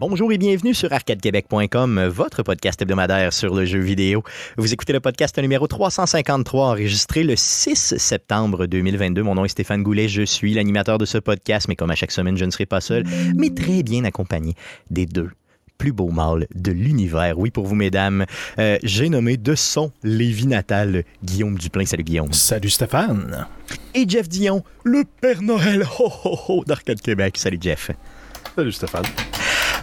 Bonjour et bienvenue sur arcadequebec.com, votre podcast hebdomadaire sur le jeu vidéo. Vous écoutez le podcast numéro 353, enregistré le 6 septembre 2022. Mon nom est Stéphane Goulet, je suis l'animateur de ce podcast, mais comme à chaque semaine, je ne serai pas seul, mais très bien accompagné des deux plus beaux mâles de l'univers. Oui, pour vous, mesdames, euh, j'ai nommé de son Lévi natal Guillaume Duplain. Salut, Guillaume. Salut, Stéphane. Et Jeff Dion, le Père Noël ho, ho, ho, d'Arcade Québec. Salut, Jeff. Salut, Stéphane.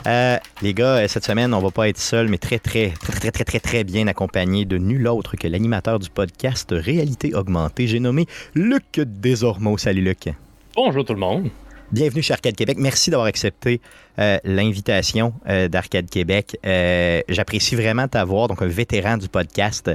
Euh, les gars, cette semaine, on va pas être seul, mais très, très, très, très, très, très, très bien accompagné de nul autre que l'animateur du podcast Réalité Augmentée. J'ai nommé Luc Desormeaux. Salut, Luc. Bonjour tout le monde. Bienvenue chez Arcade Québec. Merci d'avoir accepté euh, l'invitation euh, d'Arcade Québec. Euh, J'apprécie vraiment t'avoir, donc un vétéran du podcast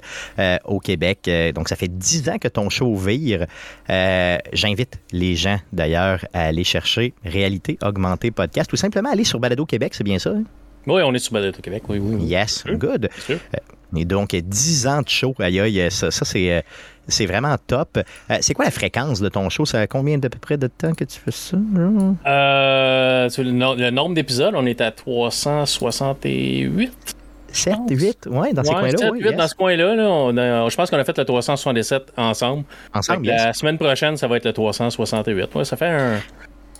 au Québec. Donc, ça fait dix ans que ton show vire. J'invite les gens, d'ailleurs, à aller chercher Réalité Augmentée Podcast ou simplement aller sur Balado Québec, c'est bien ça? hein? Oui, on est sur Balado Québec, oui, oui. oui. Yes, good. Et donc, 10 ans de show, aïe aïe, ça, ça c'est, euh, c'est vraiment top. Euh, c'est quoi la fréquence de ton show? Ça a combien de peu près de temps que tu fais ça? Euh, sur le, no- le nombre d'épisodes, on est à 368. 7, 8? Ouais, dans ces Ouais, coins-là, 7, oui. 8 dans ce coin-là. là, je pense qu'on a fait le 377 ensemble. Ensemble, yes. La semaine prochaine, ça va être le 368. Ouais, ça fait un,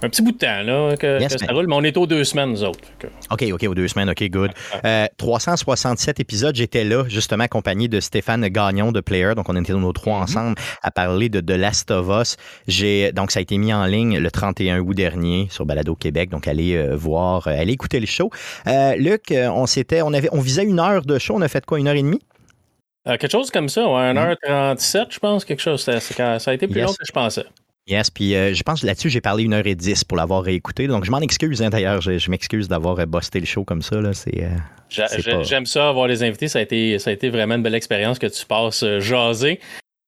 un petit bout de temps là, que, Yes, que ça roule, mais on est aux deux semaines, nous autres. Que- OK, OK, aux deux semaines, OK, good. Euh, 367 épisodes, j'étais là, justement, accompagné de Stéphane Gagnon de Player. Donc, on était nos trois ensemble à parler de The Last of Us. J'ai, donc, ça a été mis en ligne le 31 août dernier sur Balado Québec. Donc, allez euh, voir, euh, allez écouter le show. Euh, Luc, euh, on s'était, on avait, on visait une heure de show. On a fait quoi, une heure et demie? Euh, quelque chose comme ça, ouais, 1h37, je pense, quelque chose. Ça, ça a été plus Yes. long que je pensais. Yes, puis euh, je pense que là-dessus, j'ai parlé une heure et dix pour l'avoir réécouté. Donc, je m'en excuse, hein, d'ailleurs. Je, je m'excuse d'avoir euh, busté le show comme ça. Là. C'est, euh, pas- J'aime ça, avoir les invités. Ça a, été, ça a été vraiment une belle expérience que tu passes jaser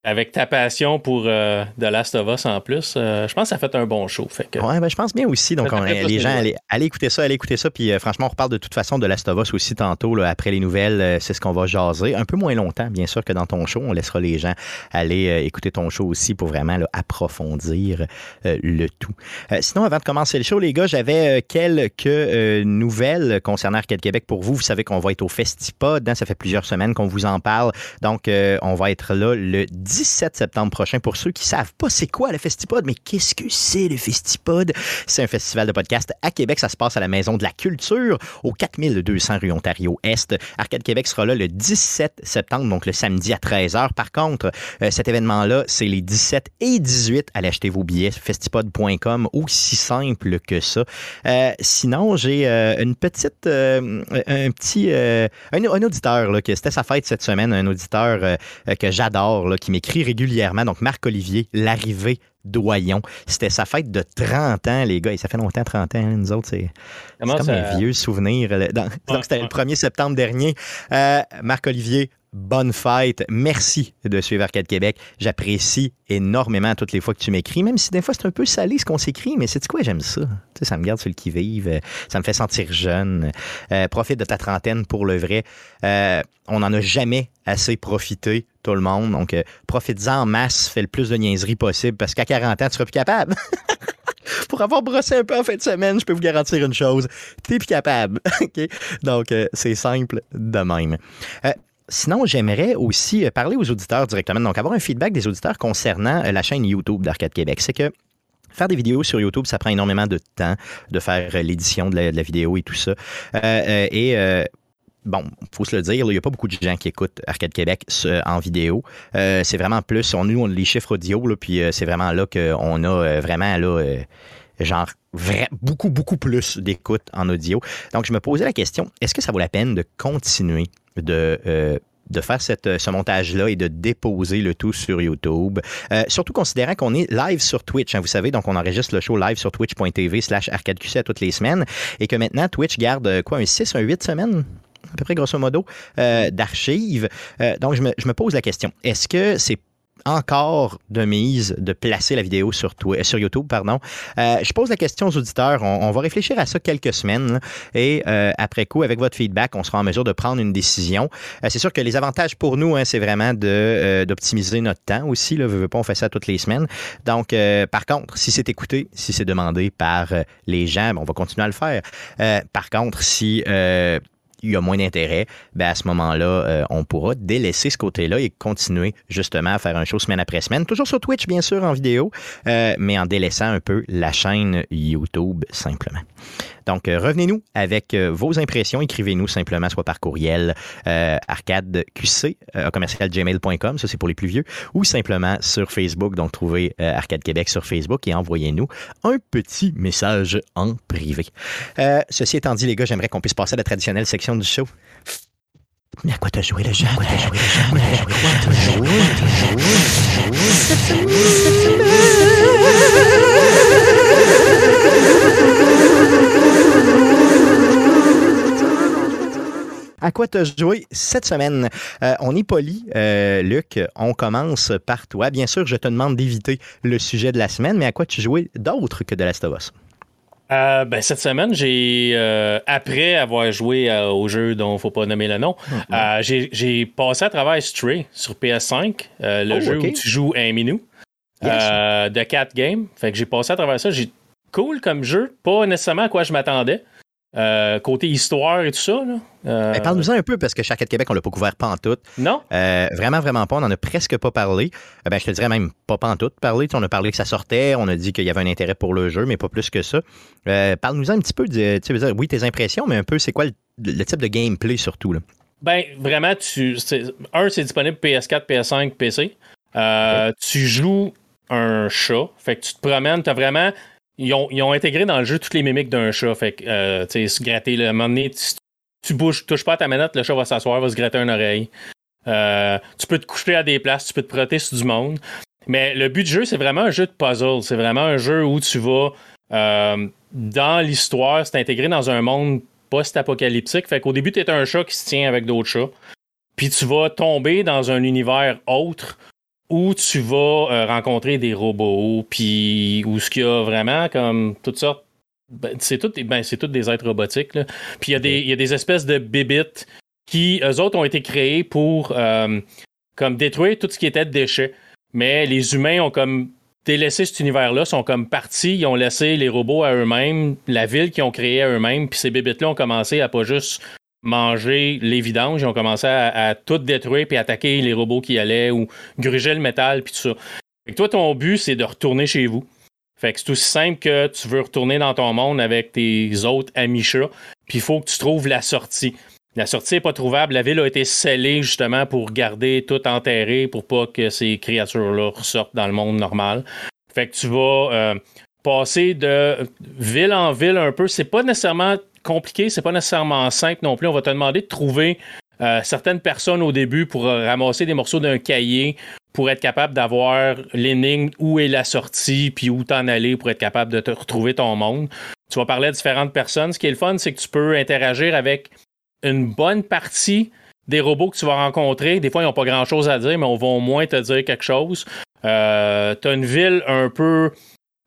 avec ta passion pour euh, The Last of Us en plus. Euh, je pense que ça a fait un bon show. Fait que, Ouais, ben, je pense bien aussi. Donc, on- les gens, allez, allez écouter ça, allez écouter ça. Puis, euh, franchement, on reparle de toute façon de Last of Us aussi tantôt. là, après les nouvelles, euh, c'est ce qu'on va jaser. Un peu moins longtemps, bien sûr, que dans ton show. On laissera les gens aller euh, écouter ton show aussi pour vraiment là, approfondir euh, le tout. Euh, sinon, avant de commencer le show, les gars, j'avais euh, quelques euh, nouvelles concernant Arcade Québec pour vous. Vous savez qu'on va être au Festipod. hein, ça fait plusieurs semaines qu'on vous en parle. Donc, euh, on va être là le 17 septembre prochain. Pour ceux qui savent pas c'est quoi le Festipod, mais qu'est-ce que c'est le Festipod? C'est un festival de podcast à Québec. Ça se passe à la Maison de la Culture, au 4200 rue Ontario-Est. Arcade Québec sera là le 17 septembre, donc le samedi à 13h. Par contre, euh, cet événement-là, c'est les 17 et 18. Allez acheter vos billets, festipod.com, aussi simple que ça. Euh, sinon, j'ai euh, une petite, un petit, un, auditeur, là, que c'était sa fête cette semaine, un auditeur que j'adore, qui m'écrit régulièrement, donc Marc-Olivier, l'arrivée Doyon. C'était sa fête de 30 ans, les gars. Et ça fait longtemps, 30 ans. nous autres, c'est comme ça- un vieux souvenir. Dans- donc, c'était le ouais. 1er septembre dernier. Euh, Marc-Olivier, bonne fête. Merci de suivre Arcade Québec. J'apprécie énormément toutes les fois que tu m'écris, même si des fois c'est un peu salé ce qu'on s'écrit, mais c'est quoi, j'aime ça? Tu sais, ça me garde sur le qui-vive. euh, Ça me fait sentir jeune. Euh, profite de ta trentaine pour le vrai. Euh, on n'en a jamais assez profité, tout le monde. Donc, euh, profites-en en masse. Fais le plus de niaiseries possible parce qu'à 40 ans, tu seras plus capable. Pour avoir brossé un peu en fin de semaine, je peux vous garantir une chose. T'es plus capable. Donc, euh, c'est simple de même. Euh, Sinon, j'aimerais aussi euh, parler aux auditeurs directement, donc avoir un feedback des auditeurs concernant la chaîne YouTube d'Arcade Québec. C'est que Faire des vidéos sur YouTube, ça prend énormément de temps de faire l'édition de la, vidéo et tout ça. Et euh, bon, faut se le dire, il n'y a pas beaucoup de gens qui écoutent Arcade Québec en vidéo. Euh, c'est vraiment plus, on, nous, on les chiffres audio, puis euh, c'est vraiment là qu'on a euh, vraiment, là, genre, beaucoup, beaucoup plus d'écoute en audio. Donc, je me posais la question, est-ce que ça vaut la peine de continuer de... de faire ce montage-là et de déposer le tout sur YouTube? Surtout considérant qu'on est live sur Twitch, hein, vous savez, donc on enregistre le show live sur twitch.tv slash arcadeqc toutes les semaines et que maintenant Twitch garde quoi, un 6, un 8 semaines? À peu près grosso modo, euh, d'archives. Euh, donc, je me, je me pose la question, est-ce que c'est encore de mise de placer la vidéo sur, sur YouTube. Pardon? Euh, je pose la question aux auditeurs. On, va réfléchir à ça quelques semaines et euh, après coup, avec votre feedback, on sera en mesure de prendre une décision. Euh, c'est sûr que les avantages pour nous, hein, c'est vraiment d'optimiser notre temps aussi. Là, veux, pas, on fait ça toutes les semaines. Donc, par contre, si c'est écouté, si c'est demandé par les gens, ben, on va continuer à le faire. par contre, si il y a moins d'intérêt, ben à ce moment-là, euh, on pourra délaisser ce côté-là et continuer justement à faire un show semaine après semaine. Toujours sur Twitch, bien sûr, en vidéo, euh, mais en délaissant un peu la chaîne YouTube simplement. Donc, euh, revenez-nous avec euh, vos impressions. Écrivez-nous simplement, soit par courriel euh, arcadeqc, commercialgmail.com, ça c'est pour les plus vieux, ou simplement sur Facebook. Donc, trouvez Arcade Québec sur Facebook et envoyez-nous un petit message en privé. ceci étant dit, les gars, j'aimerais qu'on puisse passer à la traditionnelle section du show. Mais à quoi t'as joué le jeu? Quoi t'as joué le jeu? À quoi t'as joué? À quoi t'as joué cette semaine? Euh, on est poli, euh, Luc. On commence par toi. Bien sûr, je te demande d'éviter le sujet de la semaine, mais à quoi tu jouais d'autre que de Last of Us? Euh, ben, cette semaine, j'ai euh, après avoir joué euh, au jeu dont il ne faut pas nommer le nom, mm-hmm. j'ai passé à travers Stray sur PS5, le oh, jeu où tu joues un minou de 4 games. Fait que j'ai passé à travers ça. J'ai cool comme jeu, pas nécessairement à quoi je m'attendais. Euh, côté histoire et tout ça. Là. Euh, ben, parle-nous un peu, parce que Charquette Québec, on l'a pas couvert pas en tout. Non. Euh, vraiment, vraiment pas. On n'en a presque pas parlé. ben, je te dirais même pas en tout parlé. on a parlé que ça sortait, on a dit qu'il y avait un intérêt pour le jeu, mais pas plus que ça. parle-nous un petit peu, de, tu veux dire, oui, tes impressions, mais un peu, c'est quoi le, type de gameplay surtout? Là? Ben, vraiment, tu, un, c'est disponible PS4, PS5, PC. Tu joues un chat, fait que tu te promènes, tu as vraiment ils ont, intégré dans le jeu toutes les mimiques d'un chat. Fait que, euh, tu sais, se gratter, le, moment donné, tu, tu bouges, touches pas à ta manette, le chat va s'asseoir, va se gratter une oreille. Euh, tu peux te coucher à des places, tu peux te protéger sur du monde. Mais le but du jeu, c'est vraiment un jeu de puzzle. C'est vraiment un jeu où tu vas, euh, dans l'histoire, c'est intégré dans un monde post-apocalyptique. Fait qu'au début, tu es un chat qui se tient avec d'autres chats. Puis tu vas tomber dans un univers autre où tu vas euh, rencontrer des robots, puis où ce qu'il y a vraiment comme toutes sortes. Ben, c'est tout, ben, toutes des êtres robotiques. Puis il y, a des, y a des espèces de bébites qui, eux autres, ont été créés pour euh, comme détruire tout ce qui était de déchets. Mais les humains ont comme délaissé cet univers-là, sont comme partis, ils ont laissé les robots à eux-mêmes, la ville qu'ils ont créée à eux-mêmes, puis ces bébites-là ont commencé à pas juste manger les vidanges. Ils ont commencé à, tout détruire puis attaquer les robots qui allaient ou gruger le métal puis tout ça. Fait que toi, ton but, c'est de retourner chez vous. Fait que c'est aussi simple que tu veux retourner dans ton monde avec tes autres amis chats, puis il faut que tu trouves la sortie. La sortie n'est pas trouvable. La ville a été scellée justement pour garder tout enterré pour pas que ces créatures-là ressortent dans le monde normal. Fait que tu vas euh, passer de ville en ville un peu. C'est pas nécessairement compliqué, c'est pas nécessairement simple non plus. On va te demander de trouver euh, certaines personnes au début pour euh, ramasser des morceaux d'un cahier pour être capable d'avoir l'énigme où est la sortie puis où t'en aller pour être capable de te retrouver ton monde. Tu vas parler à différentes personnes. Ce qui est le fun, c'est que tu peux interagir avec une bonne partie des robots que tu vas rencontrer. Des fois, ils n'ont pas grand-chose à dire, mais on va au moins te dire quelque chose. Euh, tu as une ville un peu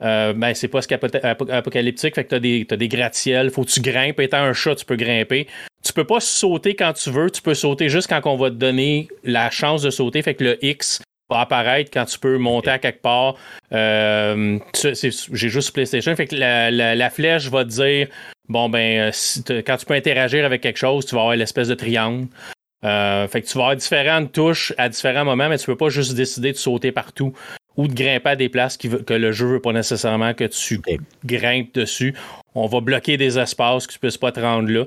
euh, ben, c'est pas ce apocalyptique, fait que t'as des, as des gratte-ciels, faut que tu grimpes. Étant un chat, tu peux grimper. Tu peux pas sauter quand tu veux, tu peux sauter juste quand on va te donner la chance de sauter, fait que le X va apparaître quand tu peux monter à quelque part. Euh, j'ai juste PlayStation, fait que la, flèche va te dire bon ben euh, quand tu peux interagir avec quelque chose, tu vas avoir l'espèce de triangle. fait que tu vas avoir différentes touches à différents moments, mais tu peux pas juste décider de sauter partout ou de grimper à des places que le jeu veut pas nécessairement que tu grimpes dessus. On va bloquer des espaces que tu puisses pas te rendre là.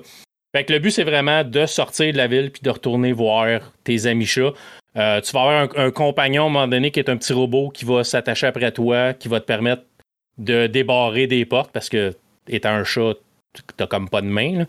Fait que le but, c'est vraiment de sortir de la ville puis de retourner voir tes amis chats. Euh, tu vas avoir un, compagnon à un moment donné qui est un petit robot qui va s'attacher après toi, qui va te permettre de débarrer des portes parce que, étant un chat, t'as comme pas de main. Là.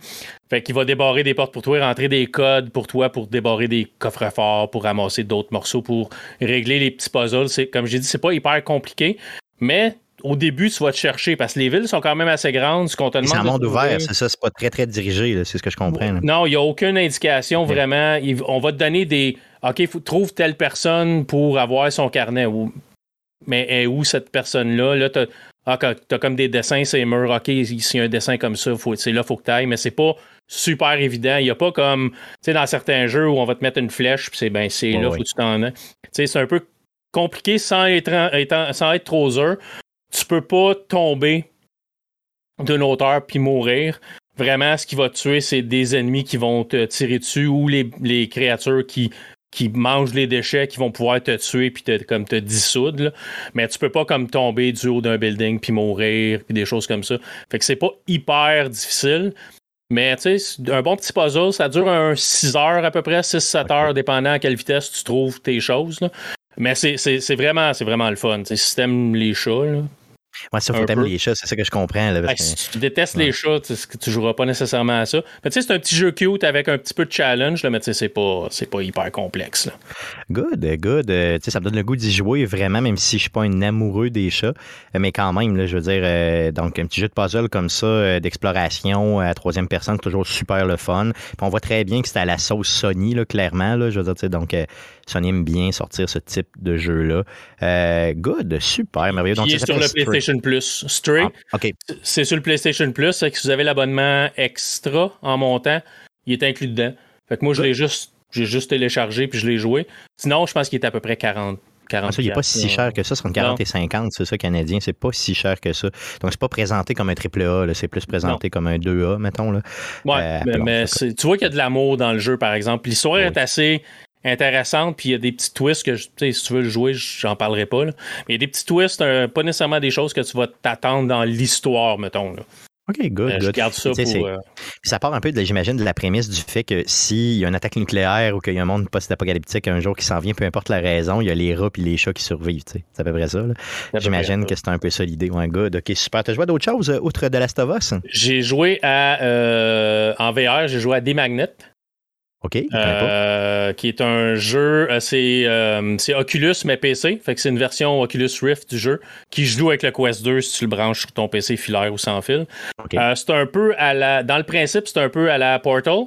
Fait qu'il va débarrer des portes pour toi, rentrer des codes pour toi pour débarrer des coffres forts, pour ramasser d'autres morceaux, pour régler les petits puzzles. C'est, comme j'ai dit, c'est pas hyper compliqué, mais au début, tu vas te chercher parce que les villes sont quand même assez grandes. Ce qu'on te demande. C'est un de monde ouvert, c'est ça, c'est pas très très dirigé, là, c'est ce que je comprends. là. Non, il n'y a aucune indication vraiment. On va te donner des. OK, faut, trouve telle personne pour avoir son carnet. Ou- mais est où cette personne-là? Là, ah, quand t'as comme des dessins, c'est murs. OK, s'il y a un dessin comme ça, c'est là, faut que tu ailles. Mais c'est pas super évident. Il n'y a pas comme, tu sais, dans certains jeux où on va te mettre une flèche, puis c'est ben, c'est là, ouais. faut que tu t'en aies. Tu sais, c'est un peu compliqué sans être, en- étant- sans être trop dur. Tu peux pas tomber d'une hauteur puis mourir. Vraiment, ce qui va te tuer, c'est des ennemis qui vont te tirer dessus ou les, les créatures qui, qui mangent les déchets qui vont pouvoir te tuer puis te, comme te dissoudre. là. Mais tu peux pas comme tomber du haut d'un building puis mourir puis des choses comme ça. Fait que c'est pas hyper difficile. Mais tu sais, un bon petit puzzle, ça dure un 6 heures à peu près, 6-7 heures, dépendant à quelle vitesse tu trouves tes choses. là. Mais c'est- vraiment, vraiment le fun. Si t'aimes les chats, là, Ouais, ça, faut Un t'aimer peu. les chats, c'est ça que je comprends. Là, parce Hey, que- si tu détestes Ouais. les chats, tu tu joueras pas nécessairement à ça. Mais tu sais, c'est un petit jeu cute avec un petit peu de challenge, là, mais tu sais, c'est pas, pas hyper complexe. là. Good, good. Euh, tu sais, ça me donne le goût d'y jouer vraiment, même si je suis pas un amoureux des chats. Euh, Mais quand même, là, je veux dire, euh, donc un petit jeu de puzzle comme ça, euh, d'exploration à troisième personne, c'est toujours super le fun. Puis on voit très bien que c'est à la sauce Sony, là, clairement. Là, je veux dire, tu sais, donc euh, Sony aime bien sortir ce type de jeu-là. Euh, good, super, merveilleux. Donc, Il ça est sur le Stray. PlayStation Plus. Stray, Ah, OK, c'est sur le PlayStation Plus. fait que si vous avez l'abonnement extra en montant, il est inclus dedans. Fait que moi, je l'ai juste, j'ai juste téléchargé puis je l'ai joué. Sinon, je pense qu'il est à peu près 40. 40 Ah, ça, il n'est pas si cher que ça, c'est entre 40 Non. et 50, c'est ça, canadien. C'est pas si cher que ça. Donc, c'est pas présenté comme un triple A, c'est plus présenté comme un 2A, mettons. Là. Ouais, Euh, mais, tu vois qu'il y a de l'amour dans le jeu, par exemple. L'histoire Oui. est assez intéressante, puis il y a des petits twists que, tu si tu veux le jouer, j'en parlerai pas. là. Mais il y a des petits twists, euh, pas nécessairement des choses que tu vas t'attendre dans l'histoire, mettons. là. OK, good, Euh, je garde ça Tu pour. euh, ça part un peu, j'imagine, de la prémisse du fait que s'il y a une attaque nucléaire ou qu'il y a un monde post-apocalyptique un jour qui s'en vient, peu importe la raison, il y a les rats et les chats qui survivent. tu sais. C'est à peu près ça. J'imagine que c'est un peu ça l'idée. Ouais, good. OK, super. T'as joué à d'autres choses outre de Last of Us? J'ai joué à. euh, en VR, j'ai joué à D-Magnet. OK. Euh, qui est un jeu, euh, c'est euh, c'est Oculus mais PC, fait que c'est une version Oculus Rift du jeu qui joue avec le Quest 2 si tu le branches sur ton PC filaire ou sans fil. Euh, c'est un peu à la, dans le principe, c'est un peu à la Portal.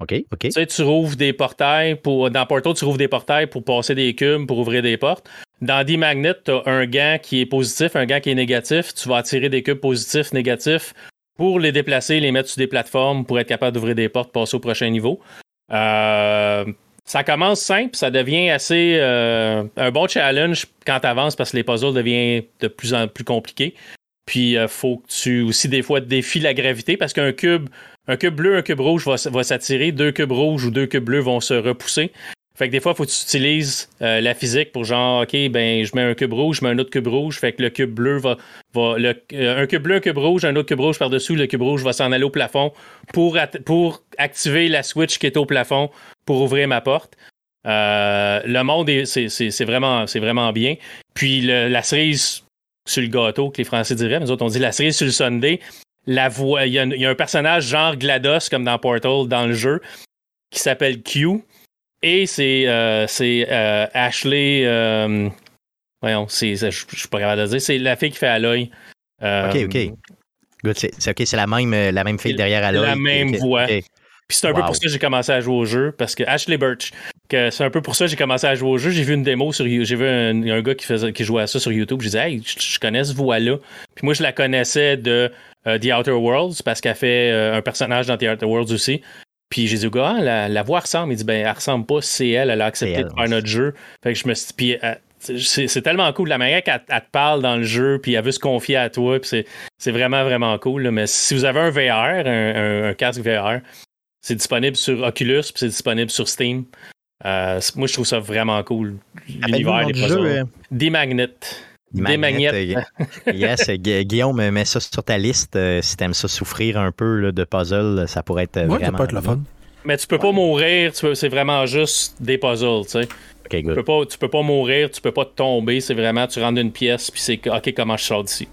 OK, OK. Tu sais, tu rouvres des portails pour, dans Portal, tu rouvres des portails pour passer des cubes, pour ouvrir des portes. Dans D-Magnet, tu as un gant qui est positif, un gant qui est négatif. Tu vas attirer des cubes positifs, négatifs pour les déplacer, les mettre sur des plateformes pour être capable d'ouvrir des portes, passer au prochain niveau. Euh, ça commence simple, ça devient assez euh, un bon challenge quand tu avances parce que les puzzles deviennent de plus en plus compliqués. Puis il faut que tu aussi des fois défies la gravité parce qu'un cube, un cube bleu, un cube rouge va s'attirer, deux cubes rouges ou deux cubes bleus vont se repousser. Fait que des fois, il faut que tu utilises euh, la physique pour genre, OK, ben, je mets un cube rouge, je mets un autre cube rouge. Fait que le cube bleu va. va le- euh, un cube bleu, un cube rouge, un autre cube rouge par-dessus. Le cube rouge va s'en aller au plafond pour, pour activer la switch qui est au plafond pour ouvrir ma porte. Euh, le monde, est- c'est- vraiment, vraiment bien. Puis la cerise sur le gâteau, que les Français diraient, mais autres, on dit la cerise sur le Sunday. La voix, il y a un personnage genre GLaDOS, comme dans Portal, dans le jeu, qui s'appelle Q. Et c'est euh, euh, Ashley. euh, voyons, je je suis pas capable de dire. C'est la fille qui fait Aloy. Euh, OK, OK. Good, c'est c'est- OK, c'est la même, la même fille derrière à la même voix. Puis c'est un peu pour ça que j'ai commencé à jouer au jeu, parce que Ashley Birch, que c'est un peu pour ça que j'ai commencé à jouer au jeu. J'ai vu une démo sur j'ai vu un, un gars qui, faisait, qui jouait à ça sur YouTube. J'ai dit, hey, je, je connais ce voix-là. Puis moi, je la connaissais de euh, The Outer Worlds, parce qu'elle fait euh, un personnage dans The Outer Worlds aussi. Puis j'ai dit gars, Ah, la, la voix ressemble. Il dit, ben, elle ressemble pas, c'est elle, elle a accepté C'est de elle, faire notre jeu. Fait que je me suis puis, euh, c'est tellement cool la manière qu'elle elle te parle dans le jeu, puis elle veut se confier à toi, puis c'est- c'est vraiment, vraiment cool. là. Mais si vous avez un VR, un, un- un casque VR, c'est disponible sur Oculus, puis c'est disponible sur Steam. Euh, moi, je trouve ça vraiment cool. L'univers des puzzles. jeu, euh, Des magnets. Des Magnet, magnets. euh, yes, Gu- Guillaume, mets ça sur ta liste. euh, si t'aimes ça souffrir un peu là, de puzzle, ça pourrait être euh, Ouais, ça vraiment. peut être le fun. Mais tu peux pas mourir, c'est vraiment juste des puzzles, tu sais. Tu peux pas, tu peux pas mourir, tu peux pas tomber, c'est vraiment, tu rentres d'une pièce, puis c'est OK, comment je sors d'ici?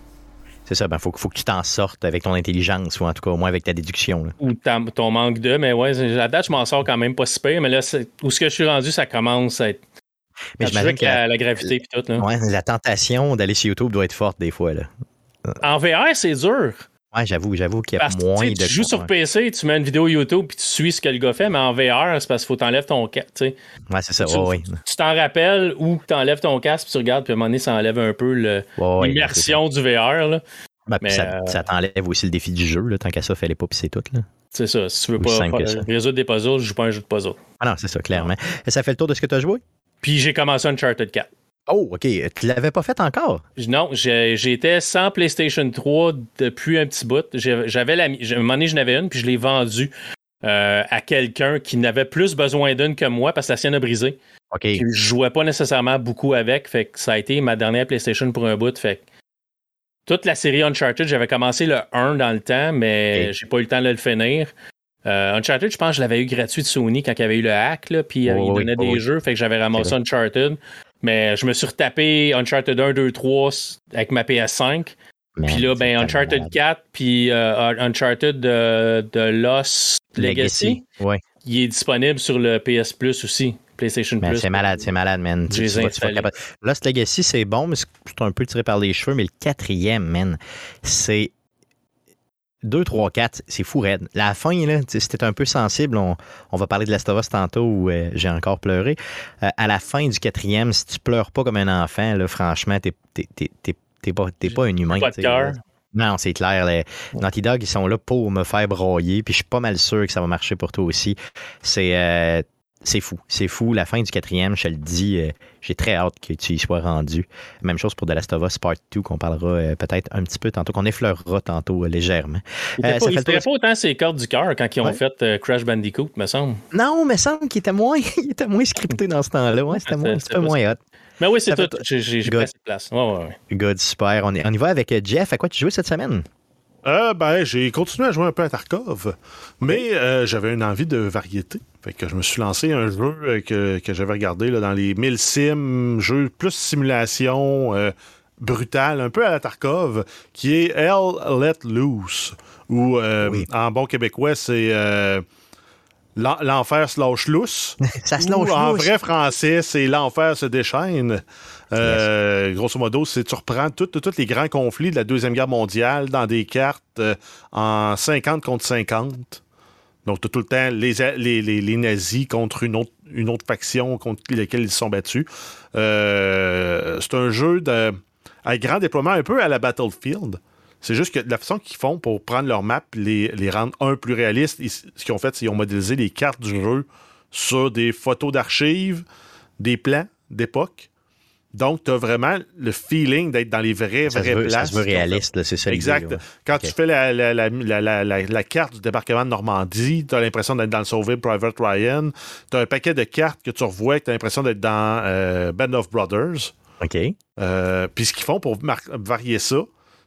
C'est ça, ben, faut, faut que tu t'en sortes avec ton intelligence, ou en tout cas au moins avec ta déduction. là. Ou ta- ton manque de, mais ouais, à la date, je m'en sors quand même pas si pire, mais là, où ce que je suis rendu, ça commence à être Mais j'imagine que la, la, gravité et tout. Là. ouais, la tentation d'aller sur YouTube doit être forte des fois. Là. En VR, c'est dur. Ouais, j'avoue, j'avoue qu'il y a Parce moins de. tu joues sur. PC, tu mets une vidéo YouTube puis tu suis ce que le gars fait, mais en VR, c'est parce qu'il faut t'enlèves ton casque. tu sais. Ouais, c'est ça. Tu- Ouais, ouais. Tu t'en rappelles ou tu enlèves ton casque puis tu regardes, puis à un moment donné, ça enlève un peu l'immersion du VR. là. Ben, Mais, ça, euh, ça t'enlève aussi le défi du jeu, là, tant qu'à ça, fais-les pas, puis c'est tout. Là. C'est ça. Si tu veux pas résoudre des puzzles, je joue pas un jeu de puzzle. Ah non, c'est ça, clairement. Et ça fait le tour de ce que tu as joué? Puis j'ai commencé Uncharted 4. Oh, OK. Tu l'avais pas fait encore? Non, j'ai- j'étais sans PlayStation 3 depuis un petit bout. J'avais la, à un moment donné, j'en avais une, puis je l'ai vendue euh, à quelqu'un qui n'avait plus besoin d'une que moi parce que la sienne a brisé. OK. Puis je jouais pas nécessairement beaucoup avec. Fait que ça a été ma dernière PlayStation pour un bout. Fait que toute la série Uncharted, j'avais commencé le 1 dans le temps, mais Ok. j'ai pas eu le temps de le finir. Euh, Uncharted, je pense que je l'avais eu gratuit de Sony quand il y avait eu le hack, là, puis euh, il oui, donnait des oui. jeux, fait que j'avais ramassé Uncharted. Mais je me suis retapé Uncharted 1, 2, 3 s- avec ma PS5. Man, Puis là, ben, Uncharted malade. 4, puis euh, Uncharted de, de Lost Legacy, Ouais. il est disponible sur le PS Plus aussi, PlayStation Plus. c'est malade, c'est malade, man. Tu- tu tu. Lost Legacy, c'est bon, mais c'est c'est un peu tiré par les cheveux. Mais le quatrième, man, c'est 2, 3, 4, c'est fou raide. La fin, là, si t'es un peu sensible, on, on va parler de Last of Us tantôt où euh, j'ai encore pleuré. Euh, à la fin du quatrième, si tu pleures pas comme un enfant, là, franchement, t'es t'es- t'es- t'es- t'es pas, t'es pas un humain. Pas de cœur. Non, c'est clair. Les Naughty Dog, ils sont là pour me faire broyer. Puis je suis pas mal sûr que ça va marcher pour toi aussi. C'est euh, c'est fou. C'est fou. La fin du quatrième, je te le dis, euh, j'ai très hâte que tu y sois rendu. Même chose pour The Last of Us Part 2, qu'on parlera euh, peut-être un petit peu tantôt, qu'on effleurera tantôt euh, légèrement. Il ça pas, pas autant ses cordes du cœur quand ils ont Ouais. fait Crash Bandicoot, me semble. Non, mais semble qu'il était moins, il était moins scripté dans ce temps-là. Ouais, c'était un petit peu moins hot. Mais oui, c'est tout. J'ai assez de place. Ouais, ouais, ouais. Good, super. On, est- on y va avec Jeff. À quoi tu jouais cette semaine? Euh, ben, j'ai continué à jouer un peu à Tarkov, mais euh, j'avais une envie de variété. Fait que je me suis lancé un jeu euh, que, que j'avais regardé là, dans les 1000 sims, jeu plus simulation euh, brutale, un peu à la Tarkov, qui est Hell Let Loose, ou Oui. en bon québécois, c'est l'en- l'enfer se lâche lousse. Ça se lâche en vrai français, c'est l'enfer se déchaîne. Euh, Grosso modo, c'est tu reprends tous les grands conflits de la Deuxième Guerre mondiale dans des cartes euh, en 50 contre 50. Donc, tu as tout le temps les, les, les- les nazis contre une autre, une autre faction contre laquelle ils se sont battus. Euh, c'est un jeu de, à grand déploiement, un peu à la Battlefield. C'est juste que la façon qu'ils font pour prendre leur map, les, les rendre un plus réalistes, ils- ce qu'ils ont fait, c'est qu'ils ont modélisé les cartes du jeu sur des photos d'archives, des plans d'époque. Donc, tu as vraiment le feeling d'être dans les vraies, Ça se vraies veut, ça places. se veut réaliste, c'est ça. Exact. Quand tu fais la, carte du débarquement de Normandie, tu as l'impression d'être dans le Sauvé Private Ryan. Tu as un paquet de cartes que tu revois et tu as l'impression d'être dans euh, Band of Brothers. OK. Euh, Puis ce qu'ils font pour varier ça,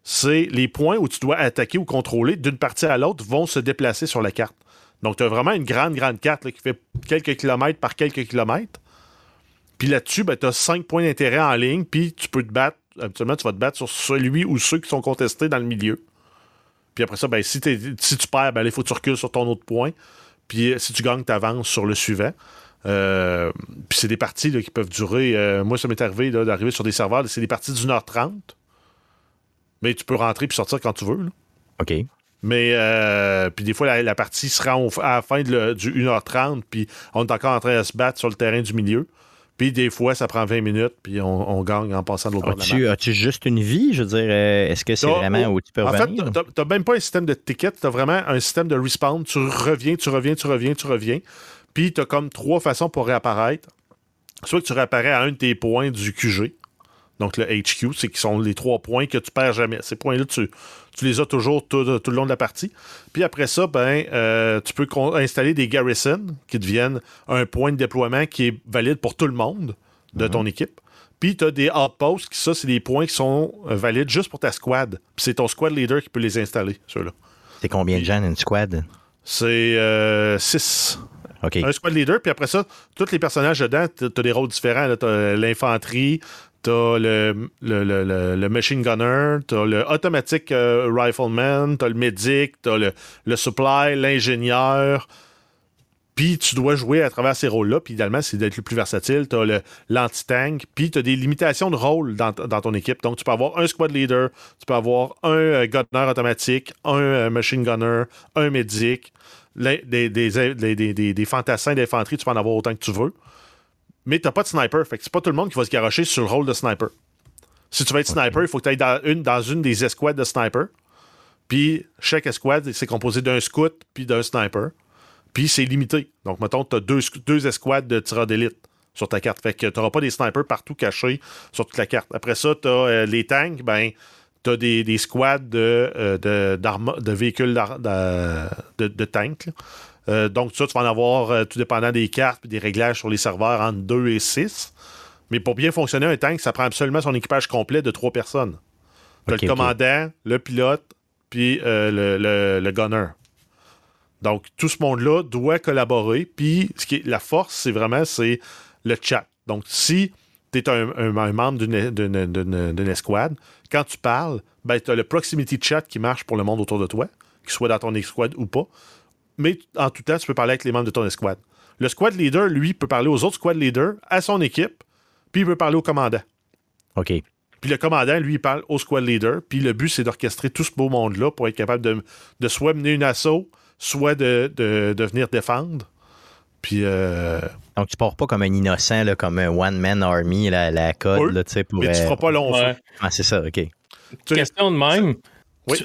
c'est les points où tu dois attaquer ou contrôler d'une partie à l'autre vont se déplacer sur la carte. Donc, tu as vraiment une grande, grande carte là, qui fait quelques kilomètres par quelques kilomètres. Puis là-dessus, ben, tu as cinq points d'intérêt en ligne, puis tu peux te battre. Habituellement, tu vas te battre sur celui ou ceux qui sont contestés dans le milieu. Puis après ça, ben, si, tu perds, ben, il faut que tu recules sur ton autre point. Puis euh, si tu gagnes, tu avances sur le suivant. Euh, puis c'est des parties là, qui peuvent durer. euh, moi, ça m'est arrivé d'arriver sur des serveurs, c'est des parties d'une heure trente. Mais tu peux rentrer puis sortir quand tu veux. là. OK. Mais euh, puis des fois, la, la partie se rend au- à la fin de le- du 1h30, puis on est encore en train de se battre sur le terrain du milieu. Puis des fois, ça prend 20 minutes, puis on, on gagne en passant de l'autre bord de la map. As-tu juste une vie? Je veux dire, euh, est-ce que c'est vraiment où tu peux En fait, revenir? t'as- t'as même pas un système de ticket, t'as vraiment un système de respawn. Tu reviens, tu reviens, tu reviens, tu reviens. Puis t'as comme trois façons pour réapparaître. Soit que tu réapparais à un de tes points du QG, donc le HQ, c'est qui sont les trois points que tu perds jamais. Ces points-là, tu, tu les as toujours tout, tout le long de la partie. Puis après ça, ben, euh, tu peux installer des garrisons qui deviennent un point de déploiement qui est valide pour tout le monde de ton équipe. Puis tu as des outposts, qui ça, c'est des points qui sont euh, valides juste pour ta squad. Puis c'est ton squad leader qui peut les installer, ceux-là. C'est combien de gens dans une squad? C'est 6. OK. Un squad leader, puis après ça, tous les personnages dedans, tu as des rôles différents. Tu as l'infanterie, tu as le, le, le- le- machine gunner, tu as le automatic euh, rifleman, tu as le medic, tu as le, le supply, l'ingénieur. Puis tu dois jouer à travers ces rôles-là. Puis idéalement, c'est d'être le plus versatile. Tu as l'anti-tank. Puis tu as des limitations de rôle dans, ton équipe. Donc tu peux avoir un squad leader, tu peux avoir un euh, gunner automatique, un euh, machine gunner, un medic, des, des, des, des, fantassins d'infanterie, tu peux en avoir autant que tu veux. Mais tu n'as pas de sniper. Fait que c'est pas tout le monde qui va se garocher sur le rôle de sniper. Si tu veux être sniper, il faut que tu ailles dans une, dans une des escouades de sniper. Puis chaque escouade, c'est composé d'un scout puis d'un sniper. Puis c'est limité. Donc, mettons, tu as deux, deux escouades de tireurs d'élite sur ta carte. Fait que tu n'auras pas des snipers partout cachés sur toute la carte. Après ça, tu as euh, les tanks, ben, tu as des, des squads de, euh, de, véhicules de, de, tanks. Euh, donc, ça, tu vas en avoir, tout dépendant des cartes et des réglages sur les serveurs, entre 2 et 6. Mais pour bien fonctionner, un tank, ça prend absolument son équipage complet de trois personnes. Tu le commandant, le pilote, puis le, le gunner. Donc, tout ce monde-là doit collaborer. Puis, ce qui est, la force, c'est vraiment c'est le chat. Donc, si tu es un, membre d'une escouade, quand tu parles, ben, tu as le proximity chat qui marche pour le monde autour de toi, qu'il soit dans ton escouade ou pas. Mais en tout temps, tu peux parler avec les membres de ton escouade. Le squad leader, lui, peut parler aux autres squad leaders, à son équipe, puis il peut parler au commandant. OK. Puis le commandant, lui, il parle au squad leader. Puis le but, c'est d'orchestrer tout ce beau monde-là pour être capable de, de soit mener une assaut, soit de, de, venir défendre. Puis. Euh, Donc, tu pars pas comme un innocent, là, comme un one-man army, la, la code, là, tu sais, pour. Mais tu feras pas long Ah, c'est ça, OK. Question de même.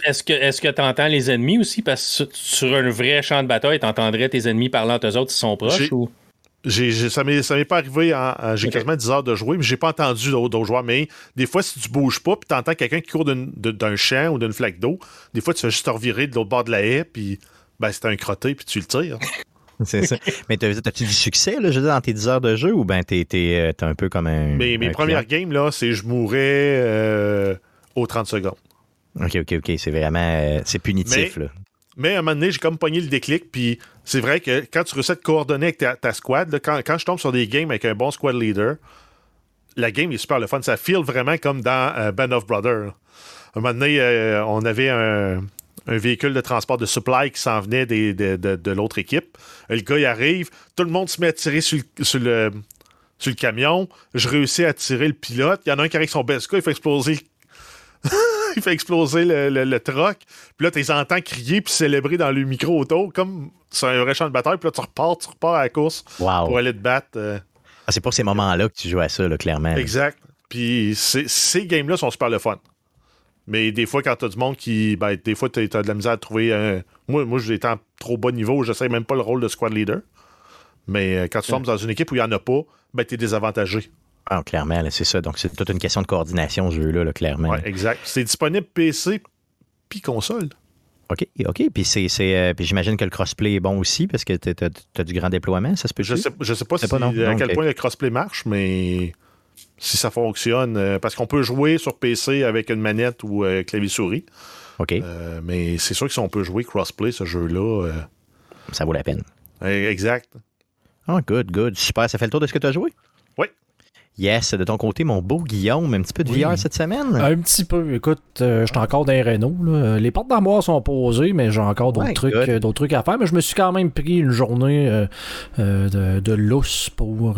Est-ce que tu entends les ennemis aussi? Parce que sur un vrai champ de bataille, tu entendrais tes ennemis parlant entre eux autres s'ils sont proches? Ou? ça m'est pas arrivé, j'ai quasiment 10 heures de jouer, mais j'ai pas entendu d'autres joueurs. Mais des fois, si tu bouges pas, puis tu entends quelqu'un qui court d'un champ ou d'une flaque d'eau, des fois, tu fais juste te revirer de l'autre bord de la haie, puis ben, c'est un crotté, puis tu le tires. c'est ça. Mais as-tu du succès, là, je veux dire, dans tes 10 heures de jeu, ou ben t'es, es, un peu comme un. Mais, mes premières games, là, c'est je mourrais euh, aux 30 secondes. OK, OK, OK. C'est vraiment. Euh, c'est punitif, mais, là. Mais à un moment donné, j'ai comme pogné le déclic, puis c'est vrai que quand tu réussis à te coordonner avec ta, squad, quand, quand, je tombe sur des games avec un bon squad leader, la game est super le fun. Ça feel vraiment comme dans euh, Band of Brothers. À un moment donné, on avait un, un véhicule de transport de supply qui s'en venait de, l'autre équipe. Le gars, il arrive, tout le monde se met à tirer sur le, sur le, camion. Je réussis à tirer le pilote. Il y en a un qui arrive avec son Besca, il fait exploser il fait exploser le, le, truck. Puis là, tu les entends crier puis célébrer dans le micro auto, comme c'est un vrai champ de bataille. Puis là, tu repars, tu repars à la course pour aller te battre. Euh. Ah, c'est pour ces moments-là que tu joues à ça, clairement. Exact. Puis ces games-là sont super le fun. Mais des fois, quand t'as du monde qui. Ben, des fois, t'as de la misère à trouver un. Moi, moi j'étais en trop bas niveau, je sais même pas le rôle de squad leader. Mais euh, quand tu tombes dans une équipe où il n'y en a pas, ben, t'es désavantagé. Ah, clairement, c'est ça. Donc, c'est toute une question de coordination, ce jeu-là, clairement. Ouais, exact. C'est disponible PC puis console. OK, OK. Puis, c'est, euh, j'imagine que le crossplay est bon aussi parce que tu as, du grand déploiement, ça se peut Je sais, je sais pas, si, à quel point le crossplay marche, mais si ça fonctionne. Euh, parce qu'on peut jouer sur PC avec une manette ou euh, clavier-souris. OK. Euh, mais c'est sûr que si on peut jouer crossplay, ce jeu-là. ça vaut la peine. Exact. Oh, good, good. Super. Ça fait le tour de ce que tu as joué? Yes, de ton côté, mon beau Guillaume, un petit peu de VR cette semaine? Un petit peu. Écoute, euh, je suis encore dans les Renault. Les portes d'armoire sont posées, mais j'ai encore d'autres trucs, euh, d'autres trucs à faire. Mais je me suis quand même pris une journée euh, de, de lousse pour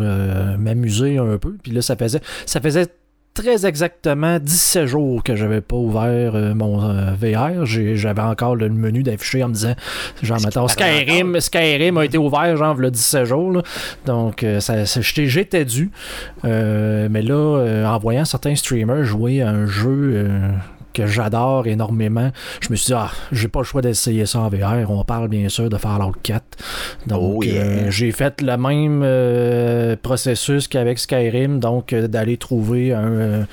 m'amuser un peu. Puis là, ça faisait, ça faisait très exactement 17 jours que j'avais pas ouvert euh, mon euh, VR. J'avais encore le menu d'afficher en me disant, genre, mettons, Skyrim, Skyrim a été ouvert, genre, le 17 jours. Donc, euh, ça, j'étais dû. mais là, en voyant certains streamers jouer à un jeu que j'adore énormément. Je me suis dit, ah, j'ai pas le choix d'essayer ça en VR. On parle bien sûr de Fallout 4. Donc, oh, euh, j'ai fait le même euh, processus qu'avec Skyrim, donc euh, d'aller trouver une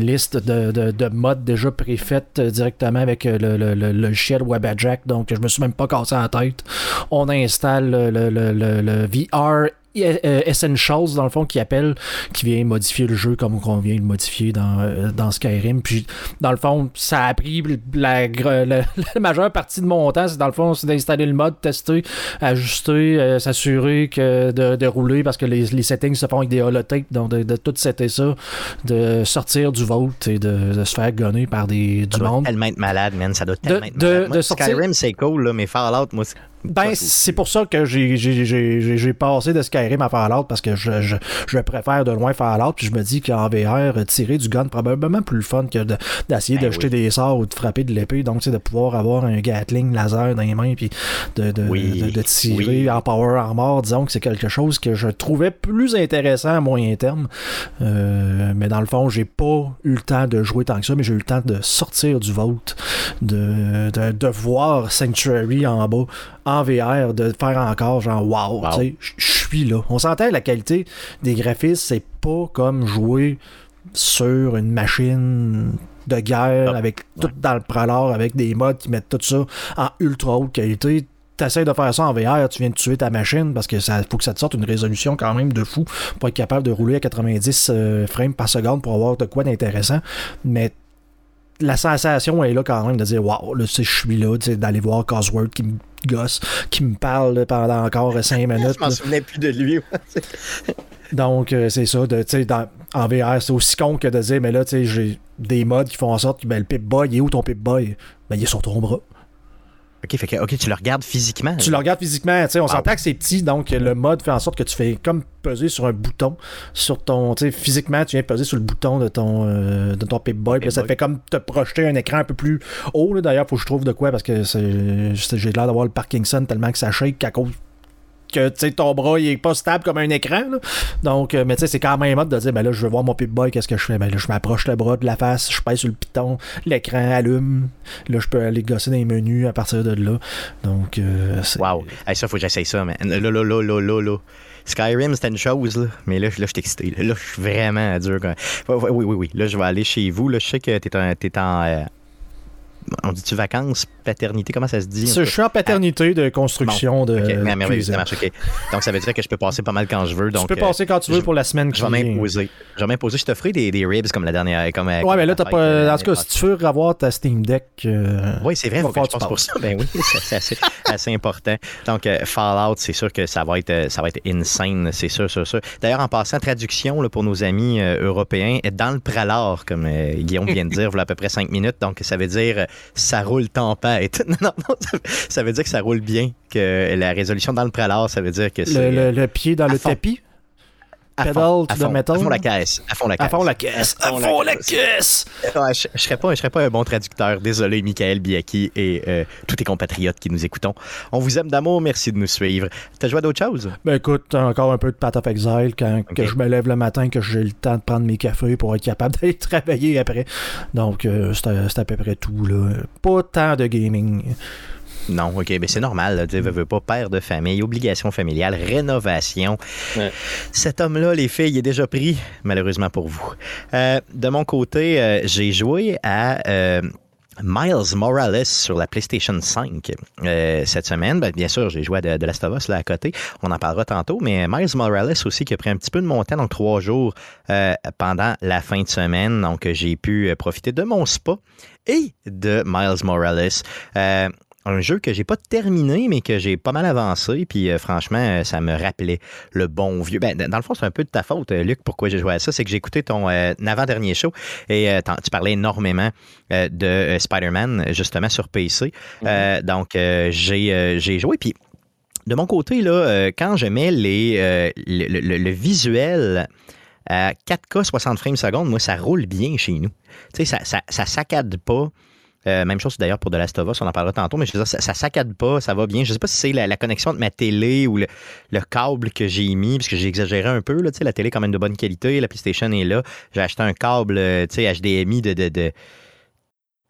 liste de, modes déjà préfaites directement avec le, le, le, logiciel WebAjack. Donc, je me suis même pas cassé la tête. On installe le, VR euh, Essentials, dans le fond, qui appelle, qui vient modifier le jeu comme on vient le modifier dans, euh, dans Skyrim. Puis, dans le fond, ça a pris la, la, majeure partie de mon temps, c'est dans le fond, c'est d'installer le mode, tester, ajuster, euh, s'assurer que de, rouler parce que les, les, settings se font avec des holotapes, donc de, tout setter ça, de sortir du vote et de, se faire gonner par des, du ça monde. Doit tellement être malade, man. Ça doit tellement être malade. Skyrim, c'est cool, là, mais Fallout, moi, Ben, c'est pour ça que j'ai passé de Skyrim à Fallout parce que je, je, je préfère de loin Fallout. Puis je me dis qu'en VR, tirer du gun, probablement plus le fun que d'essayer de, ben jeter des sorts ou de frapper de l'épée. Donc, c'est de pouvoir avoir un Gatling laser dans les mains puis de, de, de, tirer en power armor. Disons que c'est quelque chose que je trouvais plus intéressant à moyen terme. Euh, mais dans le fond, j'ai pas eu le temps de jouer tant que ça, mais j'ai eu le temps de sortir du vote, de, de, voir Sanctuary en bas en VR, de faire encore genre wow, je suis là. On sentait la qualité des graphismes, c'est pas comme jouer sur une machine de guerre ah, avec tout dans le pralor avec des modes qui mettent tout ça en ultra haute qualité. T'essayes de faire ça en VR, tu viens de tuer ta machine parce que ça faut que ça te sorte une résolution quand même de fou. Pour être capable de rouler à 90 euh, frames par seconde pour avoir de quoi d'intéressant. Mais la sensation est là quand même de dire waouh, là, je suis là, d'aller voir Cosworth qui me gosse, qui me parle pendant encore 5 minutes. je m'en souvenais plus de lui. Donc, euh, c'est ça, de, dans, en VR, c'est aussi con que de dire, mais là, j'ai des modes qui font en sorte que ben, le Pip-Boy, il est où ton Pip-Boy? Ben, il est sur ton bras. OK, fait que, OK, tu le regardes physiquement. Tu le regardes physiquement, tu sais, on s'entend que c'est petit, donc le mode fait en sorte que tu fais comme peser sur un bouton sur ton, tu sais, physiquement, tu viens peser sur le bouton de ton, euh, de ton Pip-Boy, puis ça te fait comme te projeter un écran un peu plus haut, d'ailleurs, faut que je trouve de quoi, parce que j'ai l'air d'avoir le Parkinson tellement que ça shake qu'à cause que ton bras il est pas stable comme un écran. Donc, euh, mais tu sais, c'est quand même hot de dire ben là, je veux voir mon Pip-Boy, qu'est-ce que je fais? Ben là, je m'approche le bras de la face, je pèse sur le piton, l'écran allume. Là, je peux aller gosser dans les menus à partir de là. Donc, euh, ça, faut que j'essaye ça, mais là, là, là, là, là, là. Skyrim, c'était une chose, là. mais là, là je suis excité. Là, je suis vraiment dur. Oui, oui, oui. Là, je vais aller chez vous. Là, je sais que tu es, en, euh, on dit-tu vacances, paternité, comment ça se dit? Je suis en paternité de construction de. Donc, ça veut dire que je peux passer pas mal quand je veux. Donc, tu peux passer quand tu veux pour la semaine qui Je vais m'imposer. Je vais m'imposer. Je t'offre des, des ribs comme la dernière. Comme, euh, ouais, mais là, t'as pas. En tout cas, si tu veux avoir ta Steam Deck. Euh, oui, c'est vrai, faut que je pense pour ça. Ben oui, c'est assez, assez, important. Donc, euh, Fallout, c'est sûr que ça va être, ça va être insane, c'est sûr, sûr, sûr. D'ailleurs, en passant, traduction là, pour nos amis européens, dans le pralard, comme Guillaume vient de dire, voilà à peu près cinq minutes. Donc, ça veut dire ça roule tempête. non, non, ça veut dire que ça roule bien, que la résolution dans le pralard, ça veut dire que c'est. Le, le, pied dans le tapis? À fond, à, fond, à fond, la caisse. À fond la caisse. À fond la caisse. À fond la caisse. je, ne serais pas, je serais pas un bon traducteur. Désolé, Michael Biaki et euh, tous tes compatriotes qui nous écoutons. On vous aime d'amour. Merci de nous suivre. T'as joué à d'autres choses? Ben écoute, encore un peu de Path of Exile quand que je me lève le matin, que j'ai le temps de prendre mes cafés pour être capable d'aller travailler après. Donc, euh, c'est à peu près tout. Là. Pas tant de gaming. Non, OK, mais ben, c'est normal. Tu veux, pas père de famille, obligation familiale, rénovation. Cet homme-là, les filles, il est déjà pris, malheureusement pour vous. Euh, de mon côté, euh, j'ai joué à euh, Miles Morales sur la PlayStation 5 cette semaine. Ben, bien sûr, j'ai joué à de, Last of Us là à côté. On en parlera tantôt, mais Miles Morales aussi qui a pris un petit peu de mon temps, donc trois jours pendant la fin de semaine. Donc, j'ai pu profiter de mon spa et de Miles Morales un jeu que j'ai pas terminé, mais que j'ai pas mal avancé. Puis euh, franchement, euh, ça me rappelait le bon vieux. Ben, dans le fond, c'est un peu de ta faute, euh, Luc, pourquoi j'ai joué à ça. C'est que j'ai écouté ton avant-dernier show et tu parlais énormément de Spider-Man, justement, sur PC. Mm-hmm. donc, j'ai, joué. Puis de mon côté, là, quand je mets les, le, visuel à 4K 60 frames secondes, moi, ça roule bien chez nous. Tu sais, ça, ça, ça saccade pas. Euh, même chose d'ailleurs pour The Last of Us, on en parlera tantôt, mais je veux dire, ça, ça saccade pas, ça va bien. Je sais pas si c'est la, connexion de ma télé ou le, câble que j'ai mis, parce que j'ai exagéré un peu. Là, la télé quand même de bonne qualité, la PlayStation est là. J'ai acheté un câble euh, HDMI de, de, de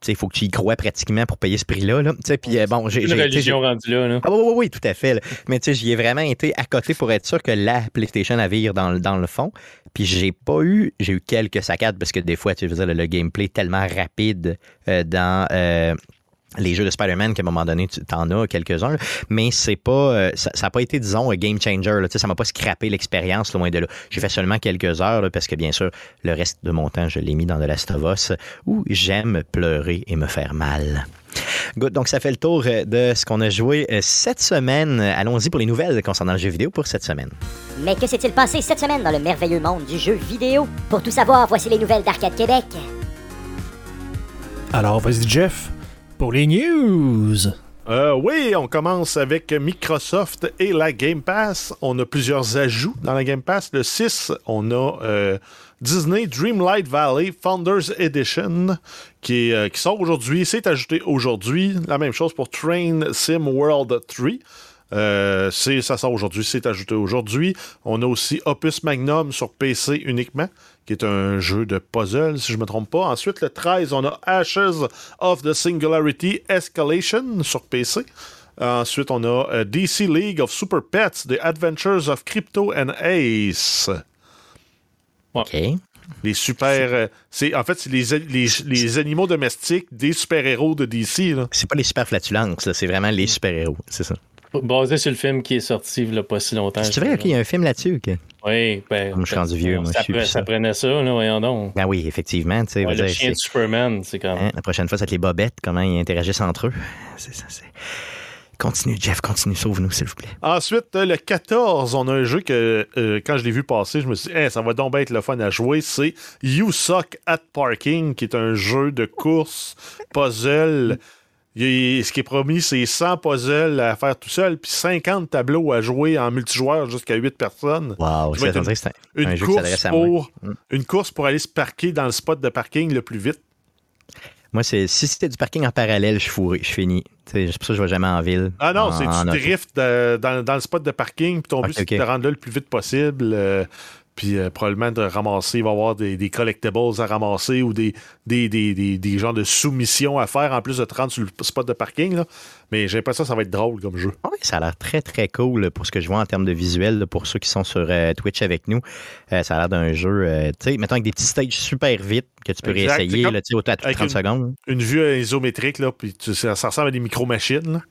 il faut que tu y crois pratiquement pour payer ce prix-là. Là. Puis, euh, bon, j'ai, une religion rendue là. là. Ah, oui, oui, tout à fait. Mais j'y ai vraiment été à côté pour être sûr que la PlayStation avait dans, dans le fond. Puis j'ai pas eu, j'ai eu quelques saccades parce que des fois, tu veux dire, le, gameplay est tellement rapide euh, dans euh, les jeux de Spider-Man qu'à un moment donné, tu en as quelques-uns, mais c'est pas, euh, ça n'a pas été, disons, un game changer. Là, ça m'a pas scrappé l'expérience, loin de là. J'ai fait seulement quelques heures, parce que bien sûr, le reste de mon temps, je l'ai mis dans de Last of Us, où j'aime pleurer et me faire mal. Good. Donc, ça fait le tour euh, de ce qu'on a joué euh, cette semaine. Allons-y pour les nouvelles concernant le jeu vidéo pour cette semaine. Mais que s'est-il passé cette semaine dans le merveilleux monde du jeu vidéo? Pour tout savoir, voici les nouvelles d'Arcade Québec. Alors, vas-y, Jeff pour les news. Euh, oui, on commence avec Microsoft et la Game Pass. On a plusieurs ajouts dans la Game Pass. Le 6, on a euh, Disney Dreamlight Valley Founders Edition qui, qui sort aujourd'hui. C'est ajouté aujourd'hui. La même chose pour Train Sim World 3. Euh, ça sort aujourd'hui, c'est ajouté aujourd'hui. On a aussi Opus Magnum sur PC uniquement, qui est un jeu de puzzle, si je ne me trompe pas. Ensuite, le 13, on a Ashes of the Singularity Escalation sur PC. Ensuite, on a euh, DC League of Super Pets, The Adventures of Crypto and Ace. OK. Les super. Euh, c'est, en fait, c'est les, les, animaux domestiques des super-héros de DC. C'est pas les super flatulences, c'est vraiment les super-héros, c'est ça. Basé sur le film qui est sorti il n'y a pas si longtemps. C'est vrai qu'il y a un film là-dessus. Oui, ben. Comme je suis rendu vieux, moi. Ça, je ça prenait ça, là, voyons donc. Ben oui, effectivement. tu sais. le chien de Superman, c'est comme. Hein, la prochaine fois, ça va être les bobettes, comment ils interagissent entre eux. C'est ça, c'est. Continue, Jeff, continue, sauve-nous, s'il vous plaît. Ensuite, euh, le 14, on a un jeu que, euh, quand je l'ai vu passer, je me suis dit, ça va donc être le fun à jouer. C'est You Suck at Parking, qui est un jeu de course, puzzle ce qui est promis, c'est 100 puzzles à faire tout seul, puis 50 tableaux à jouer en multijoueur jusqu'à 8 personnes. Wow, c'est une, une course pour, mm. Une course pour aller se parquer dans le spot de parking le plus vite. Moi, c'est si c'était du parking en parallèle, je suis je finis. C'est pour ça que je vais jamais en ville. Ah non, c'est du drift dans, le spot de parking, puis ton but, c'est de te rendre là le plus vite possible. Euh, puis euh, probablement de ramasser, il va y avoir des, collectibles à ramasser ou des, des, des, genres de soumissions à faire en plus de te rendre sur le spot de parking. Là. Mais j'ai l'impression que ça va être drôle comme jeu. Oui, ça a l'air très très cool pour ce que je vois en termes de visuel. pour ceux qui sont sur euh, Twitch avec nous, euh, ça a l'air d'un jeu, tu sais, mettons avec des petits stages super vite que tu peux réessayer là, au à toutes 30 secondes. Une vue isométrique, là, puis ça, ressemble à des micro-machines.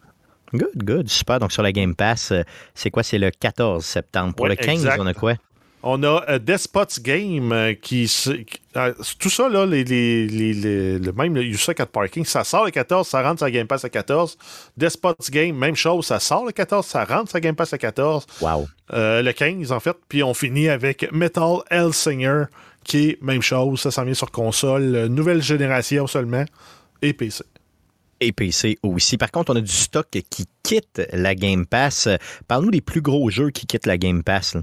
Good, good, super. Donc sur la Game Pass, c'est quoi? C'est le 14 septembre. Pour le 15, on a quoi? On a uh, Despot's Game euh, qui. Euh, tout ça, là, les, les, les, le même le Usa 4 Parking, ça sort le 14, ça rentre sa Game Pass à 14. Despot's Game, même chose, ça sort le 14, ça rentre sa Game Pass à 14. Wow. Euh, le 15, en fait. Puis on finit avec Metal Hellsinger, qui est même chose, ça s'en vient sur console, nouvelle génération seulement, et PC et PC aussi. Par contre, on a du stock qui quitte la Game Pass. Parle-nous des plus gros jeux qui quittent la Game Pass.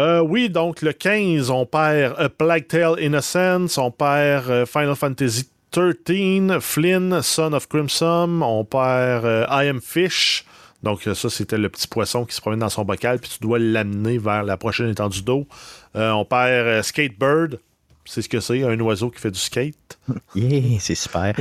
Euh, oui, donc le 15, on perd A Plague Tale Innocence, on perd euh, Final Fantasy 13, Flynn, Son of Crimson, on perd euh, I Am Fish. Donc ça, c'était le petit poisson qui se promène dans son bocal, puis tu dois l'amener vers la prochaine étendue d'eau. on perd Skatebird, c'est ce que c'est, un oiseau qui fait du skate. Yeah, c'est super.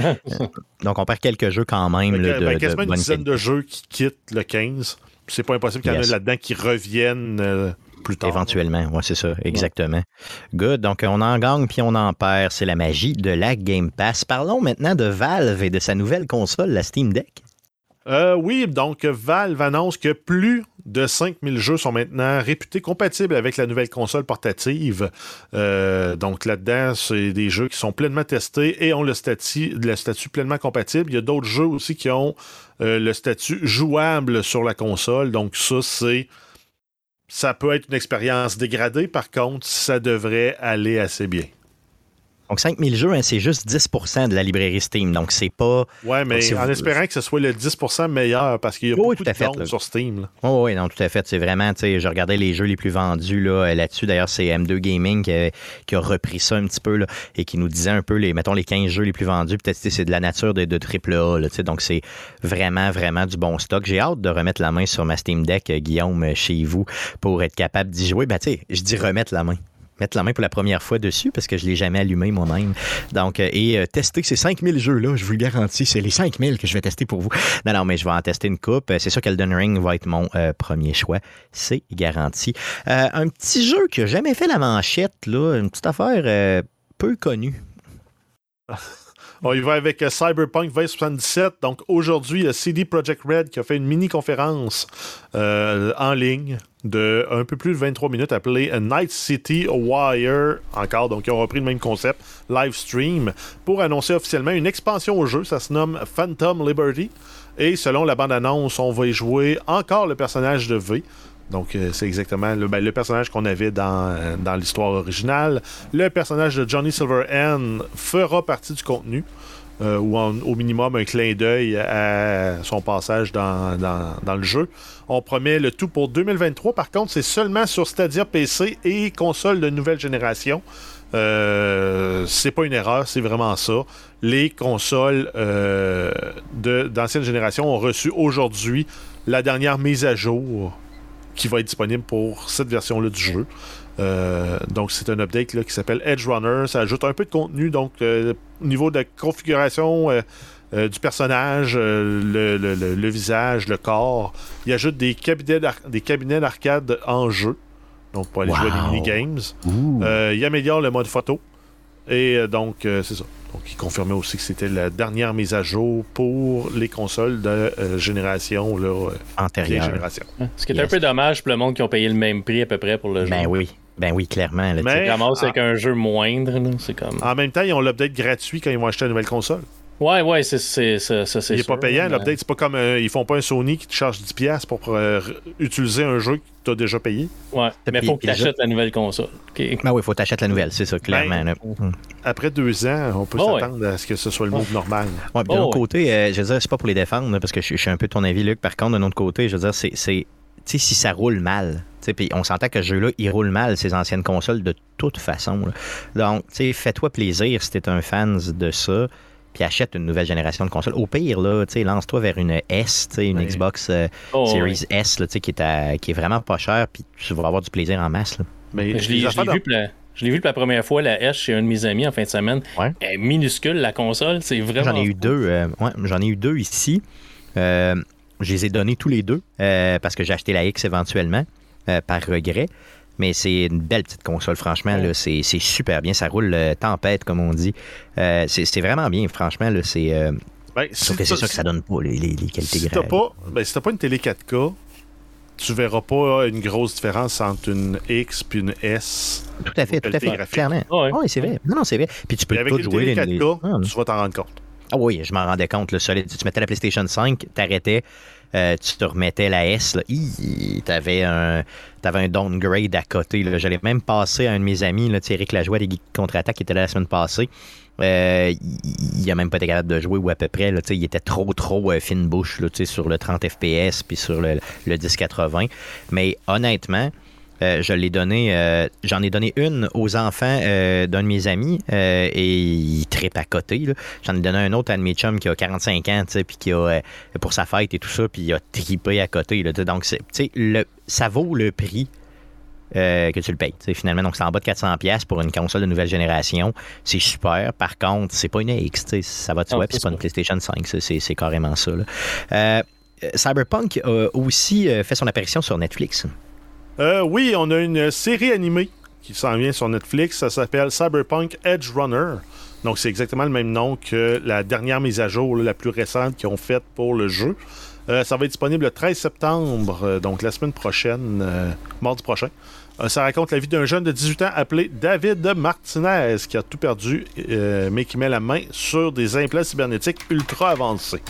Donc on perd quelques jeux quand même. Ben, de, ben, quasiment une dizaine de jeux qui quittent le 15. C'est pas impossible qu'il y en ait là-dedans qui reviennent plus tard. Éventuellement, oui, c'est ça, exactement. Good. Donc, on en gagne puis on en perd. C'est la magie de la Game Pass. Parlons maintenant de Valve et de sa nouvelle console, la Steam Deck. Euh, oui, donc Valve annonce que plus de 5000 jeux sont maintenant réputés compatibles avec la nouvelle console portative. Euh, donc là-dedans, c'est des jeux qui sont pleinement testés et ont le statut, le statut pleinement compatible. Il y a d'autres jeux aussi qui ont euh, le statut jouable sur la console. Donc ça, c'est ça peut être une expérience dégradée, par contre, ça devrait aller assez bien. Donc 5000 jeux, hein, c'est juste 10% de la librairie Steam. Donc c'est pas. Ouais, mais en espérant que ce soit le 10% meilleur parce qu'il y a beaucoup de fait, sur Steam. Oui, oui, non, tout à fait. C'est vraiment, tu sais, je regardais les jeux les plus vendus là, là-dessus. D'ailleurs, c'est M2 Gaming qui a, repris ça un petit peu là, et qui nous disait un peu, les, mettons, les 15 jeux les plus vendus. Peut-être c'est de la nature de, de AAA. Là, donc c'est vraiment, vraiment du bon stock. J'ai hâte de remettre la main sur ma Steam Deck, Guillaume, chez vous, pour être capable d'y jouer. Ben, tu sais, je dis remettre la main mettre la main pour la première fois dessus parce que je ne l'ai jamais allumé moi-même. Donc, euh, et euh, tester ces 5000 jeux-là, je vous le garantis, c'est les 5000 que je vais tester pour vous. Non, non, mais je vais en tester une coupe. C'est sûr qu'Elden Ring va être mon euh, premier choix. C'est garanti. un petit jeu qui n'a jamais fait la manchette, là, une petite affaire peu connue. On y va avec Cyberpunk 2077. Donc aujourd'hui, CD Projekt Red qui a fait une mini-conférence en ligne de un peu plus de 23 minutes appelé Night City Wire. Encore, donc ils ont repris le même concept, live stream, pour annoncer officiellement une expansion au jeu. Ça se nomme Phantom Liberty. Et selon la bande-annonce, on va y jouer encore le personnage de V. Donc, euh, c'est exactement le, ben, le personnage qu'on avait dans, euh, dans l'histoire originale. Le personnage de Johnny Silverhand fera partie du contenu. ou au minimum un clin d'œil à son passage dans, dans, le jeu. On promet le tout pour 2023. Par contre, c'est seulement sur Stadia PC et console de nouvelle génération. Euh, c'est pas une erreur, c'est vraiment ça. Les consoles euh, d'ancienne génération ont reçu aujourd'hui la dernière mise à jour qui va être disponible pour cette version-là du jeu. Euh, donc, c'est un update qui s'appelle Edge Runner. Ça ajoute un peu de contenu. Donc, au niveau de la configuration du personnage, le, visage, le corps, il ajoute des cabinets d'arcade en jeu donc pour aller jouer à des mini-games. Euh, il améliore le mode photo. Et euh, donc, euh, c'est ça. Donc, il confirmait aussi que c'était la dernière mise à jour pour les consoles de génération là, antérieure. Ce qui est un peu dommage pour le monde qui ont payé le même prix à peu près pour le jeu. Ben oui. Ben oui, clairement. Là, Mais, avec un jeu moindre. C'est comme... En même temps, ils ont l'update gratuit quand ils vont acheter une nouvelle console. Ouais, ouais, c'est ça. Il n'est pas payant, l'update. C'est pas comme. Euh, ils font pas un Sony qui te charge 10$ pour euh, utiliser un jeu que tu as déjà payé. Ouais, mais il faut que tu achètes la nouvelle console. Ben oui, il faut t'acheter la nouvelle, c'est ça, clairement. Ben, hmm. après deux ans, on peut s'attendre à ce que ce soit le move normal. Ouais, de l'autre côté, euh, je veux dire, c'est pas pour les défendre, parce que je, suis un peu de ton avis, Luc. Par contre, d'un autre côté, je veux dire, c'est. Tu sais, si ça roule mal, puis on s'entend que ce jeu-là, il roule mal, ces anciennes consoles, de toute façon. Donc, tu sais, fais-toi plaisir si t'es un fan de ça puis achète une nouvelle génération de consoles. Au pire, là, lance-toi vers une S, une Xbox euh, oh, Series S, là, qui, est qui est vraiment pas chère, puis tu vas avoir du plaisir en masse. Là. Mais je l'ai vu, vu pour la première fois, la S, chez un de mes amis en fin de semaine. Elle est minuscule, la console. C'est vraiment. J'en ai eu deux. Euh, j'en ai eu deux ici. Euh, je les ai donnés tous les deux parce que j'ai acheté la X éventuellement, par regret. Mais c'est une belle petite console, franchement. C'est super bien. Ça roule euh, tempête, comme on dit. Euh, c'est vraiment bien, franchement. C'est euh, ben, c'est ça que ça donne pas, les, les, qualités si pas, ben, Si t'as pas une télé 4K, tu verras pas une grosse différence entre une X et une S. Tout à fait, tout à fait. Clairement. Ah oui, c'est vrai. Non, non, c'est vrai. Puis tu peux avec tout jouer. Télé 4K, ah, tu vas t'en rendre compte. Ah oui, je m'en rendais compte. Le solide. Tu mettais la PlayStation 5, t'arrêtais. Euh, tu te remettais la S, tu avais un, un downgrade à côté. J'allais même passer à un de mes amis, là, Eric Lajoie des Geeks Contre-Attaque, qui était là la semaine passée. Euh, il a même pas été capable de jouer ou à peu près. Il était trop, trop euh, fine bouche là, sur le 30 FPS puis sur le, le 1080. Mais honnêtement, euh, je l'ai donné, euh, j'en ai donné une aux enfants euh, d'un de mes amis et il trippe à côté. J'en ai donné un autre à un de mes chums qui a 45 ans, puis qui a pour sa fête et tout ça, puis il a trippé à côté. Là, donc, le, ça vaut le prix que tu le payes. Finalement, donc c'est en bas de 400$ pour une console de nouvelle génération. C'est super. Par contre, c'est pas une X. Ça va de soi, c'est pas une PlayStation 5. C'est carrément ça. Cyberpunk a aussi fait son apparition sur Netflix. Euh, oui, on a une série animée qui s'en vient sur Netflix. Ça s'appelle Cyberpunk Edge Runner. Donc, c'est exactement le même nom que la dernière mise à jour, la plus récente qu'ils ont faite pour le jeu. Euh, ça va être disponible le 13 septembre, euh, donc la semaine prochaine, mardi prochain. ça raconte la vie d'un jeune de 18 ans appelé David Martinez qui a tout perdu, mais qui met la main sur des implants cybernétiques ultra avancés.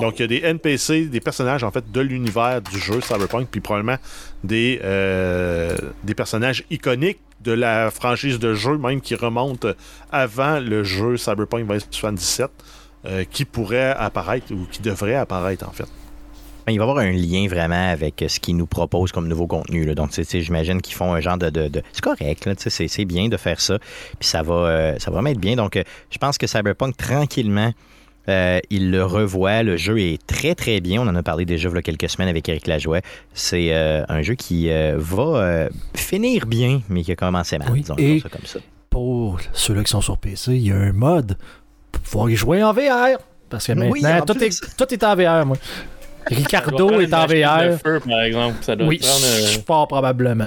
Donc, il y a des NPC, des personnages en fait de l'univers du jeu Cyberpunk, puis probablement des, euh, des personnages iconiques de la franchise de jeu, même qui remontent avant le jeu Cyberpunk 2077, euh, qui pourraient apparaître ou qui devraient apparaître en fait. Ben, il va y avoir un lien vraiment avec ce qu'ils nous proposent comme nouveau contenu. Là. Donc, j'imagine qu'ils font un genre de. de, C'est correct, c'est bien de faire ça. Puis ça va, euh, ça va vraiment être bien. Donc, je pense que Cyberpunk, tranquillement, euh, il le revoit. Le jeu est très, très bien. On en a parlé déjà il y a quelques semaines avec Eric Lajoie. C'est euh, un jeu qui euh, va finir bien, mais qui a commencé mal. et comme ça. Pour ceux-là qui sont sur PC, il y a un mode pour pouvoir y jouer en VR. Parce que maintenant, tout, est, tout est en VR, moi. Ricardo est en VR. Feu, par exemple. Ça doit oui, prendre, fort probablement.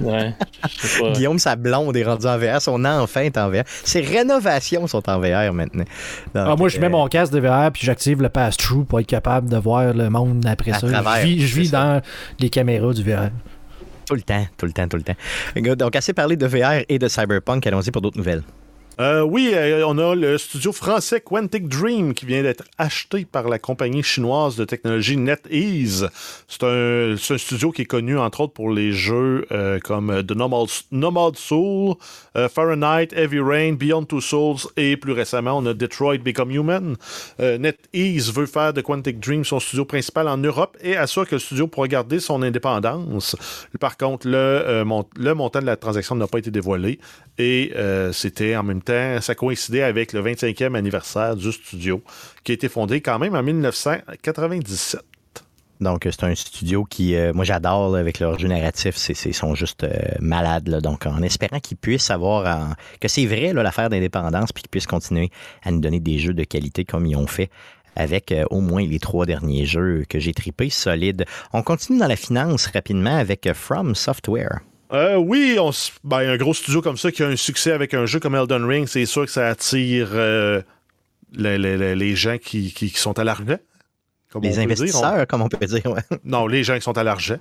Ouais, Guillaume, sa blonde est rendue en VR. Son enfant est en VR. Ses rénovations sont en VR maintenant. ah, moi, je mets euh, mon casque de VR puis j'active le pass-through pour être capable de voir le monde après ça. je vis, je vis dans les caméras du VR. Tout le temps, tout le temps, tout le temps. Donc, assez parlé de VR et de Cyberpunk. Allons-y pour d'autres nouvelles. Euh, oui, euh, on a le studio français Quantic Dream qui vient d'être acheté par la compagnie chinoise de technologie NetEase. C'est un, studio qui est connu entre autres pour les jeux euh, comme The Nomad, Soul, Fahrenheit, Heavy Rain, Beyond Two Souls et plus récemment on a Detroit Become Human. NetEase veut faire de Quantic Dream son studio principal en Europe et assure que le studio pourra garder son indépendance. Par contre, le, le montant de la transaction n'a pas été dévoilé et c'était en même temps ça coïncidait avec le 25e anniversaire du studio, qui a été fondé quand même en 1997. Donc, c'est un studio qui, euh, moi, j'adore avec leur jeu narratif. Ils sont juste euh, malades. Donc, en espérant qu'ils puissent avoir, que c'est vrai l'affaire d'indépendance, puis qu'ils puissent continuer à nous donner des jeux de qualité comme ils ont fait avec euh, au moins les trois derniers jeux que j'ai tripés solides. On continue dans la finance rapidement avec From Software. Euh, oui, on, ben, un gros studio comme ça qui a un succès avec un jeu comme Elden Ring, c'est sûr que ça attire euh, les, gens qui, sont à les investisseurs, comme on peut dire. Non, les gens qui sont à l'argent.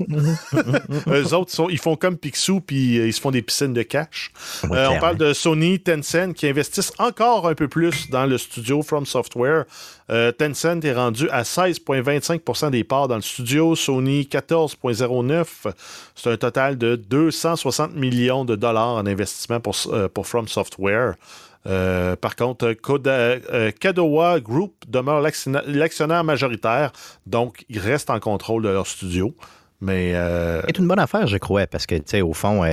Eux autres, ils font comme Picsou, puis euh, ils se font des piscines de cash. on parle de Sony, Tencent, qui investissent encore un peu plus dans le studio From Software. Tencent est rendu à 16,25% des parts dans le studio, Sony 14,09 c'est un total de 260 millions de dollars en investissement pour, euh, pour From Software. Euh, par contre, euh, Kadowa Group demeure l'actionnaire majoritaire, donc ils restent en contrôle de leur studio. Mais c'est une bonne affaire, je crois, parce que tu sais, au fond,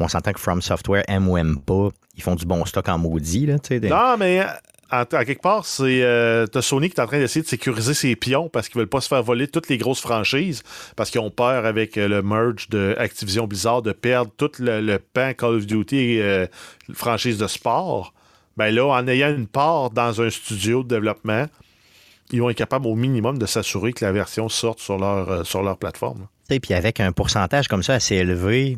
on s'entend que From Software aime ou aime pas, ils font du bon stock en maudit. Là, Non, mais à, quelque part, c'est euh, Sony qui est en train d'essayer de sécuriser ses pions parce qu'ils veulent pas se faire voler toutes les grosses franchises parce qu'ils ont peur avec euh, le merge de Activision Blizzard de perdre tout le, pan Call of Duty et euh, franchise de sport. Ben là, en ayant une part dans un studio de développement, ils vont être capables au minimum de s'assurer que la version sorte sur leur, sur leur plateforme. Puis avec un pourcentage comme ça assez élevé,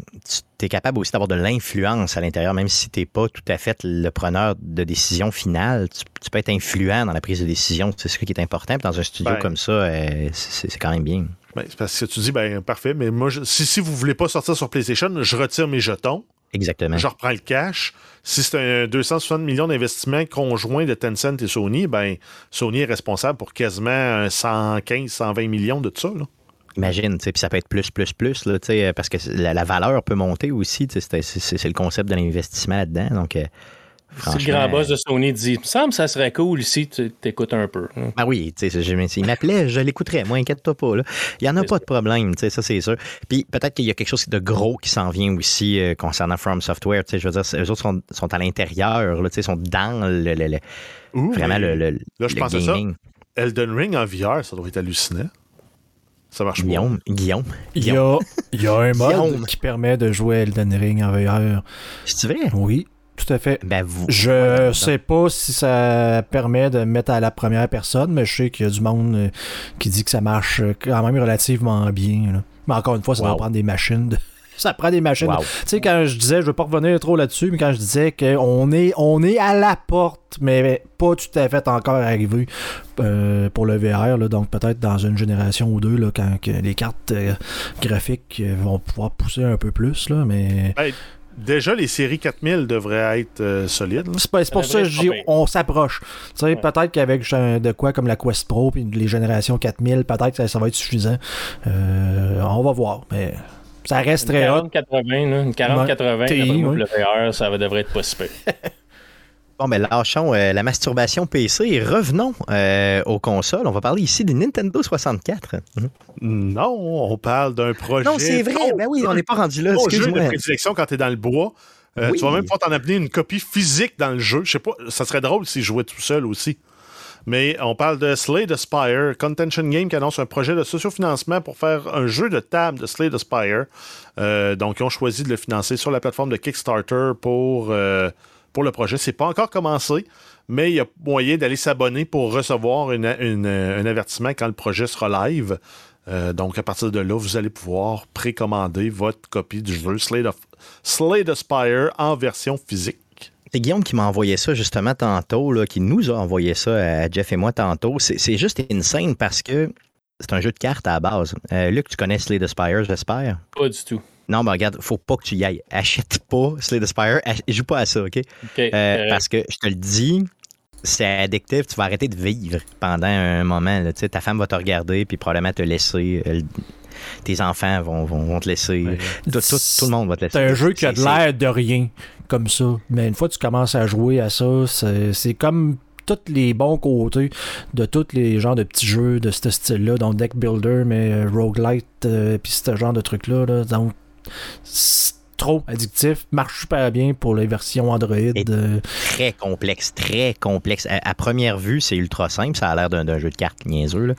tu es capable aussi d'avoir de l'influence à l'intérieur, même si tu n'es pas tout à fait le preneur de décision finale. Tu, peux être influent dans la prise de décision. C'est ce qui est important. dans un studio ben. comme ça, euh, c'est quand même bien. Ben, parce que tu dis, ben parfait, mais moi, si, si vous voulez pas sortir sur PlayStation, je retire mes jetons. Exactement. Je reprends le cash. Si c'est un 260 millions d'investissements conjoints de Tencent et Sony, ben Sony est responsable pour quasiment 115, 120 millions de ça. Là. Imagine, puis ça peut être plus, plus, plus, là, parce que la, valeur peut monter aussi. C'est le concept de l'investissement là-dedans. Donc, euh, si le grand boss de Sony dit, il me semble que ça serait cool si tu t'écoutes un peu. Ben oui, il m'appelait, je l'écouterais, moi, inquiète-toi pas. Là. Il n'y en a pas de problème, ça c'est sûr. Puis peut-être qu'il y a quelque chose de gros qui s'en vient aussi euh, concernant From Software. Je veux dire, eux autres sont, sont à l'intérieur, sont dans le, le, vraiment le, le, Là, je pense à ça. Elden Ring en VR, ça doit être hallucinant. Ça marche Guillaume, Guillaume. Il y a, il y a un mode qui permet de jouer Elden Ring en VR. C'est vrai? Oui, tout à fait. Ben vous, je sais pas si ça permet de mettre à la première personne, mais je sais qu'il y a du monde euh, qui dit que ça marche quand même relativement bien. Mais encore une fois, ça va prendre des machines de ça prend des machines. Tu sais, quand je disais, je veux pas revenir trop là-dessus, mais quand je disais qu'on est, on est à la porte, mais pas tout à fait encore arrivé euh, pour le VR, donc peut-être dans une génération ou deux, là, quand les cartes euh, graphiques euh, vont pouvoir pousser un peu plus, là, mais... Ben, déjà, les séries 4000 devraient être solides. C'est pour ça que je dis on s'approche. Peut-être qu'avec de quoi comme la Quest Pro et les générations 4000, peut-être que ça, va être suffisant. on va voir. Mais ça reste très haut. Une 40-80, le VR, ça devrait être possible. Bon, mais lâchons euh, la masturbation PC et revenons euh, aux consoles. On va parler ici du Nintendo 64. Non, on parle d'un projet. Non, c'est vrai. Ben oui, on n'est pas rendu là. jeu de prédilection quand tu es dans le bois. Euh, tu vas même pouvoir t'en amener une copie physique dans le jeu. Je sais pas, ça serait drôle si je jouais tout seul aussi. Mais on parle de Slade Aspire, Contention Game qui annonce un projet de sociofinancement pour faire un jeu de table de Slade Aspire. Donc, ils ont choisi de le financer sur la plateforme de Kickstarter pour, pour le projet. C'est pas encore commencé, mais il y a moyen d'aller s'abonner pour recevoir un avertissement quand le projet sera live. Euh, donc, à partir de là, vous allez pouvoir précommander votre copie du jeu Slade, Slade Aspire en version physique. C'est Guillaume qui m'a envoyé ça justement tantôt, là, qui nous a envoyé ça à Jeff et moi tantôt. C'est juste insane parce que c'est un jeu de cartes à la base. Euh, Luc, tu connais Slay the Spire, j'espère? Pas du tout. Non, mais regarde, faut pas que tu y ailles. Achète pas Slay the Spire. Joue pas à ça, OK? Euh, parce que je te le dis, c'est addictif. Tu vas arrêter de vivre pendant un moment. ta femme va te regarder, puis probablement te laisser. Euh, tes enfants vont, vont, te laisser. Tout, le monde va te laisser. C'est un jeu qui a de l'air de rien, comme ça. Mais une fois que tu commences à jouer à ça, c'est comme tous les bons côtés de tous les genres de petits jeux de ce style-là, donc deck builder, mais euh, roguelite, euh, puis ce genre de trucs-là. Là, donc, trop addictif, marche super bien pour les versions Android. Euh. Très complexe, très complexe. À, première vue, c'est ultra simple, ça a l'air d'un jeu de cartes niaiseux. Là.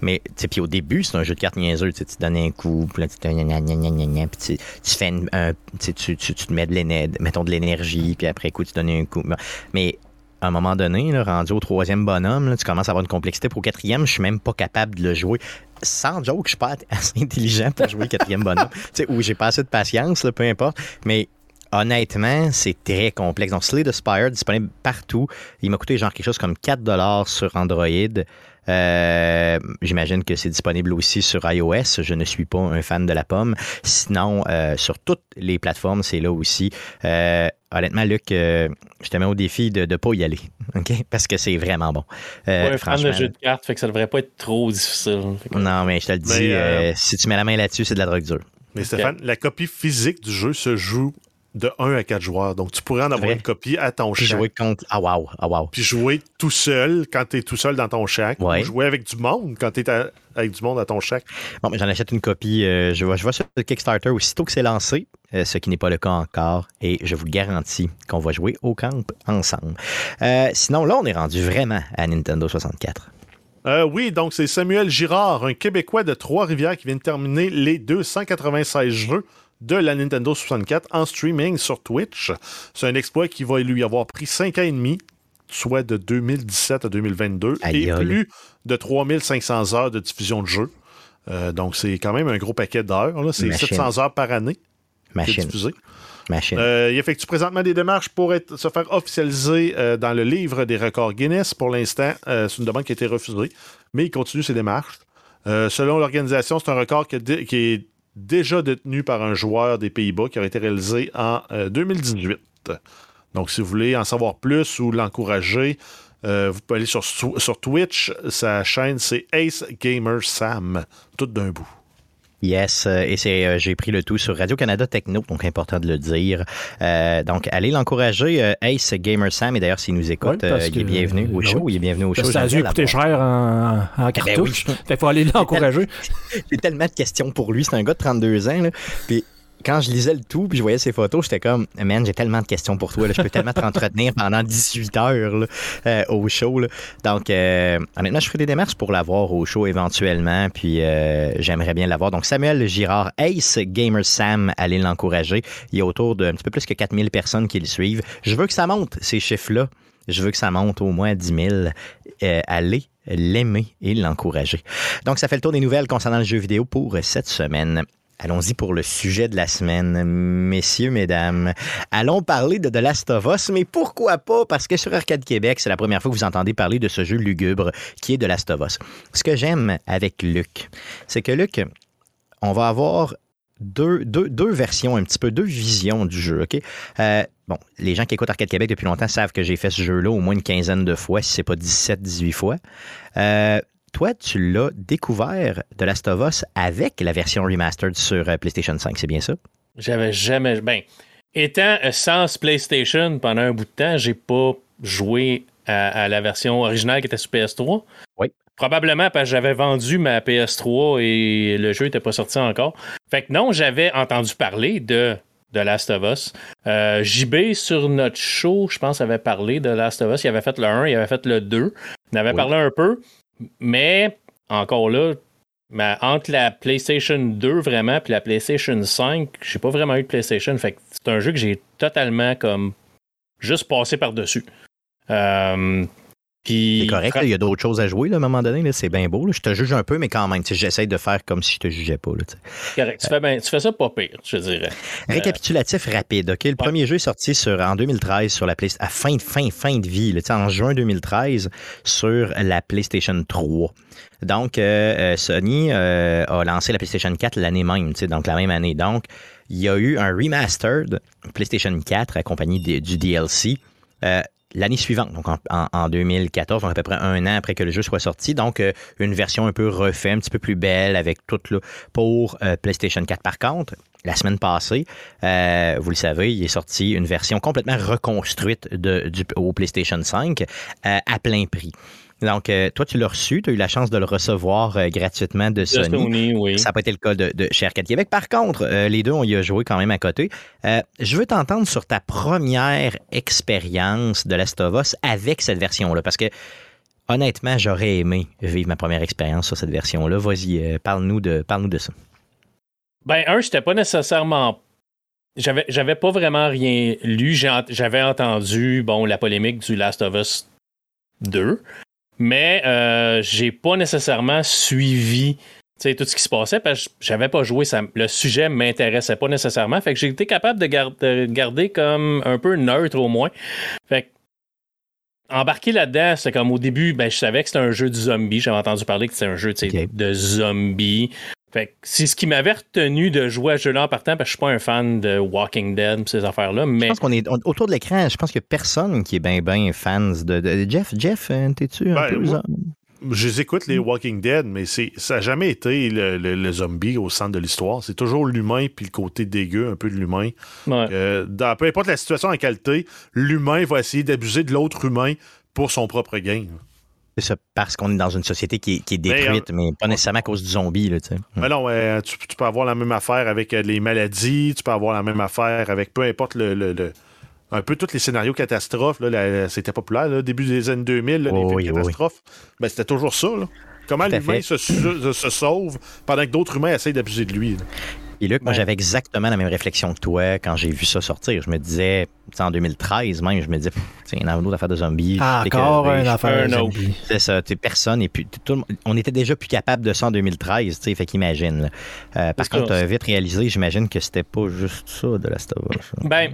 Mais puis au début, c'est un jeu de cartes niaiseux. Tu donnes un coup, puis tu, tu, tu fais un, tu, tu, te mets de mettons de l'énergie, puis après coup, tu donnes un coup. Mais à un moment donné, rendu au troisième bonhomme, tu commences à avoir une complexité. Pour au quatrième, je suis même pas capable de le jouer. Sans joke, je suis pas assez intelligent pour jouer quatrième bonhomme. ou j'ai pas assez de patience, peu importe. Mais honnêtement, c'est très complexe. Donc, Slay the Spire, disponible partout. Il m'a coûté genre quelque chose comme 4 sur Android. Euh, j'imagine que c'est disponible aussi sur iOS. Je ne suis pas un fan de la pomme. Sinon, euh, sur toutes les plateformes, c'est là aussi. Euh, honnêtement, Luc, je te mets au défi de ne pas y aller. OK? Parce que c'est vraiment bon. Euh, fan de jeu de cartes, fait que ça devrait pas être trop difficile. Non, mais je te le dis, si tu mets la main là-dessus, c'est de la drogue dure. Mais Stéphane, la copie physique du jeu se joue de 1 à 4 joueurs. Donc, tu pourrais en avoir une copie à ton Puis jouer contre. Ah, wow. Ah, wow. Puis jouer tout seul quand tu es tout seul dans ton shack. Ou jouer avec du monde quand tu es avec du monde à ton shack. Bon, mais j'en achète une copie. Euh, je, vois, je vois sur le Kickstarter aussitôt que c'est lancé, euh, ce qui n'est pas le cas encore. Et je vous garantis qu'on va jouer au camp ensemble. Euh, sinon, là, on est rendu vraiment à Nintendo 64. oui, donc c'est Samuel Girard, un Québécois de Trois-Rivières qui vient de terminer les 296 jeux de la Nintendo 64 en streaming sur Twitch. C'est un exploit qui va lui avoir pris 5 ans et demi, soit de 2017 à 2022, et plus de 3500 heures de diffusion de jeu. Euh, donc, c'est quand même un gros paquet d'heures. C'est 700 heures par année Machine. diffusé. Machine. Euh, il effectue présentement des démarches pour être, se faire officialiser euh, dans le livre des records Guinness. Pour l'instant, c'est une demande qui a été refusée, mais il continue ses démarches. selon l'organisation, c'est un record qui, qui est déjà détenu par un joueur des Pays-Bas qui a été réalisé en 2018. Euh, Donc, si vous voulez en savoir plus ou l'encourager, euh, vous pouvez aller sur, sur Twitch. Sa chaîne, c'est Ace Gamer Sam, tout d'un bout. Yes, euh, et c'est euh, j'ai pris le tout sur Radio-Canada Techno, donc important de le dire. Euh, donc, allez l'encourager. Ace Gamer Sam, et d'ailleurs, s'il nous écoute, il est bienvenu au show. Il est bienvenu au show. Ça a dû coûter cher en, en ben cartouche. Il faut aller l'encourager. J'ai tellement de questions pour lui. C'est un gars de 32 ans. Là. Puis quand je lisais le tout puis je voyais ses photos, j'étais comme, man, j'ai tellement de questions pour toi. Je peux tellement t'entretenir pendant 18 heures euh, au show. Donc, euh, je ferai des démarches pour l'avoir au show éventuellement. Puis, euh, j'aimerais bien l'avoir. Donc, Samuel Girard, Ace Gamer Sam, allez l'encourager. Il y a autour d'un petit peu plus que 4000 personnes qui le suivent. Je veux que ça monte, ces chiffres-là. Je veux que ça monte au moins à 10 000. allez l'aimer et l'encourager. Donc, ça fait le tour des nouvelles concernant le jeu vidéo pour cette semaine. Allons-y pour le sujet de la semaine, messieurs, mesdames. Allons parler de The Last of Us, mais pourquoi pas? Parce que sur Arcade Québec, c'est la première fois que vous entendez parler de ce jeu lugubre qui est The Last of Us. Ce que j'aime avec Luc, c'est que Luc, on va avoir deux, versions, un petit peu, deux visions du jeu, OK? Euh, bon, les gens qui écoutent Arcade Québec depuis longtemps savent que j'ai fait ce jeu-là au moins une quinzaine de fois, si c'est pas 17, 18 fois. Euh, toi, tu l'as découvert de Last of Us avec la version remastered sur euh, PlayStation 5, c'est bien ça? J'avais jamais. Ben, étant sans PlayStation pendant un bout de temps, j'ai pas joué à, la version originale qui était sur PS3. Oui. Probablement parce que j'avais vendu ma PS3 et le jeu n'était pas sorti encore. Fait que non, j'avais entendu parler de de Last of Us. Euh, JB sur notre show, je pense, avait parlé de Last of Us. Il avait fait le 1, il avait fait le 2. Il avait parlé un peu. Mais encore là, entre la PlayStation 2 vraiment puis la PlayStation 5, j'ai pas vraiment eu de PlayStation. C'est un jeu que j'ai totalement comme juste passé par-dessus. Euh, C'est correct, il y a d'autres choses à jouer à un moment donné, c'est bien beau. Je te juge un peu, mais quand même, j'essaie de faire comme si je te jugeais pas. correct, tu, fais ça pas pire, je dirais. Euh, Récapitulatif rapide. Le premier jeu est sorti sur, en 2013 sur la PlayStation, à fin, fin, fin de vie, en juin 2013 sur la PlayStation 3. Donc, euh, euh, Sony a lancé la PlayStation 4 l'année même, donc la même année. Donc, il y a eu un remastered PlayStation 4 accompagné du DLC l'année suivante, donc en, 2014, donc à peu près un an après que le jeu soit sorti. Donc, euh, une version un peu refaite, un petit peu plus belle avec tout le pour euh, PlayStation 4. Par contre, la semaine passée, euh, vous le savez, il est sorti une version complètement reconstruite au PlayStation 5 à plein prix. Donc, euh, toi, tu l'as reçu, tu as eu la chance de le recevoir euh, gratuitement de Sony. oui. Ça n'a pas été le cas de, de chez Arcade Québec. Par contre, euh, les deux, on y a joué quand même à côté. je veux t'entendre sur ta première expérience de Last of Us avec cette version-là, parce que honnêtement, j'aurais aimé vivre ma première expérience sur cette version-là. Vas-y, parle-nous de, parle de ça. Ben, un, j'étais pas nécessairement j'avais, j'avais pas vraiment rien lu. j'avais entendu bon, la polémique du Last of Us 2 mais euh, j'ai pas nécessairement suivi tout ce qui se passait parce que j'avais pas joué, ça, le sujet m'intéressait pas nécessairement. Fait que j'ai été capable de, garder comme un peu neutre au moins. Fait que embarquer là-dedans, c'est comme au début, ben, je savais que c'était un jeu de zombies. J'avais entendu parler que c'était un jeu de zombies. Fait c'est ce qui m'avait retenu de jouer à ce jeu-là en partant, parce que je suis pas un fan de Walking Dead, ces affaires-là. Mais... Je pense qu'on est autour de l'écran, je pense qu'il n'y a personne qui est bien, bien fan de, Jeff. Jeff, euh, t'es-tu un ben, peu Je les écoute, les Walking Dead, mais c'est, ça n'a jamais été le, zombie au centre de l'histoire. C'est toujours l'humain puis le côté dégueu, un peu de l'humain. Euh, dans, peu importe la situation en qualité, l'humain va essayer d'abuser de l'autre humain pour son propre gain. C'est ça, parce qu'on est dans une société qui est, détruite, mais, pas nécessairement à cause du zombie. Là, mais non, tu, peux avoir la même affaire avec euh, les maladies, tu peux avoir la même affaire avec peu importe le, un peu tous les scénarios catastrophes. c'était populaire, au début des années 2000, les films catastrophes. Ben, c'était toujours ça. Comment l'humain se, se, sauve pendant que d'autres humains essayent d'abuser de lui. Et Luc, moi, j'avais exactement la même réflexion que toi quand j'ai vu ça sortir. Je me disais, en 2013 même, je me disais, c'est une autre affaire de zombies. Ah, encore une affaire de zombies. C'est ça, personne. Et puis, on était déjà plus capable de ça en 2013, fait qu'imagine. Euh, par contre, tu as vite réalisé, j'imagine que c'était pas juste ça de la Star Ben,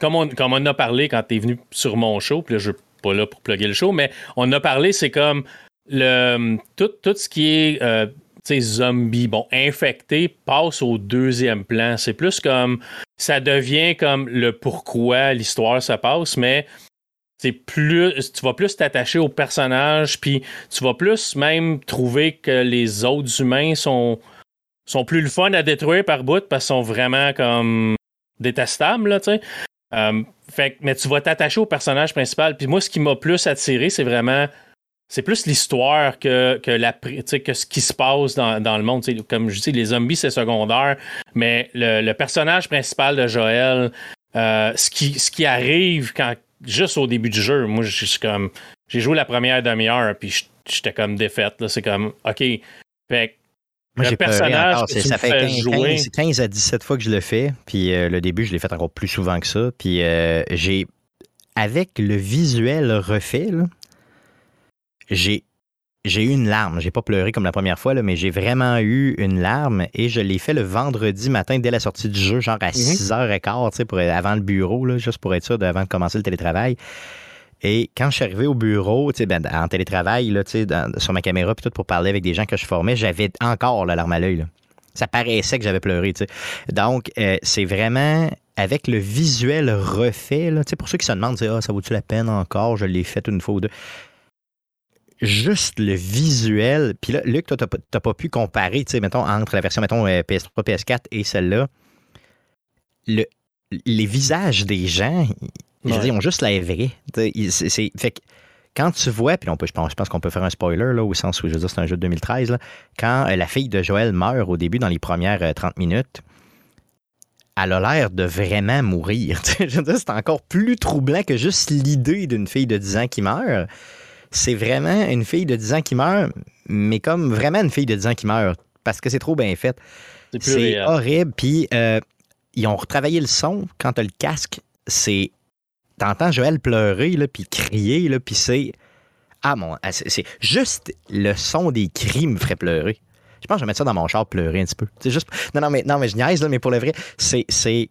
comme on, comme on a parlé quand tu es venu sur mon show, puis là, je suis pas là pour plugger le show, mais on a parlé, c'est comme le tout, tout ce qui est euh, zombies, bon, infectés, passe au deuxième plan. C'est plus comme ça devient comme le pourquoi l'histoire se passe, mais plus tu vas plus t'attacher au personnage, puis tu vas plus même trouver que les autres humains sont sont plus le fun à détruire par bout parce qu'ils sont vraiment comme détestables, là, tu sais. Euh, mais tu vas t'attacher au personnage principal. Puis moi, ce qui m'a plus attiré, c'est vraiment c'est plus l'histoire que, que, la, que ce qui se passe dans, dans le monde. comme je dis, les zombies, c'est secondaire, mais le, personnage principal de Joël, euh, ce, qui, ce qui arrive quand juste au début du jeu, moi, je suis comme. J'ai joué la première demi-heure, puis j'étais comme défaite. C'est comme, OK. Fait le personnage que ça fait 15, à 17 fois que je le fais. Puis euh, le début, je l'ai fait encore plus souvent que ça. Puis euh, j'ai. Avec le visuel refait, là, j'ai j'ai eu une larme. J'ai pas pleuré comme la première fois, là, mais j'ai vraiment eu une larme et je l'ai fait le vendredi matin dès la sortie du jeu, genre à 6h15, mhm. pour, avant le bureau, là, juste pour être sûr, avant de commencer le télétravail. Et quand je suis arrivé au bureau, ben, en télétravail, là, sur ma caméra, puis tout pour parler avec des gens que je formais, j'avais encore la larme à l'œil. Ça paraissait que j'avais pleuré. Donc, euh, c'est vraiment avec le visuel refait. Là, pour ceux qui se demandent, ah, ça vaut-tu la peine encore? Je l'ai fait une fois ou deux juste le visuel. Puis là, Luc, toi, tu n'as pas pu comparer, tu sais, mettons, entre la version, mettons, PS3, euh, PS4 et celle-là. Le, les visages des gens, ils, ont juste la vraie. C'est, fait que quand tu vois, puis on peut, je pense, pense qu'on peut faire un spoiler, là, au sens où, je veux dire, c'est un jeu de 2013, là, quand euh, la fille de Joël meurt au début, dans les premières 30 euh, minutes, elle a l'air de vraiment mourir. je veux dire, c'est encore plus troublant que juste l'idée d'une fille de 10 ans qui meurt c'est vraiment une fille de 10 ans qui meurt, mais comme vraiment une fille de 10 ans qui meurt, parce que c'est trop bien fait. C'est horrible. Puis, euh, ils ont retravaillé le son quand tu as le casque. C'est. T'entends Joël pleurer, là, puis crier, là, puis c'est. Ah mon, ah, c'est juste le son des cris me ferait pleurer. Je pense que je vais mettre ça dans mon char pleurer un petit peu. C'est juste. Non, non, mais, non, mais je niaise, là, mais pour le vrai, c'est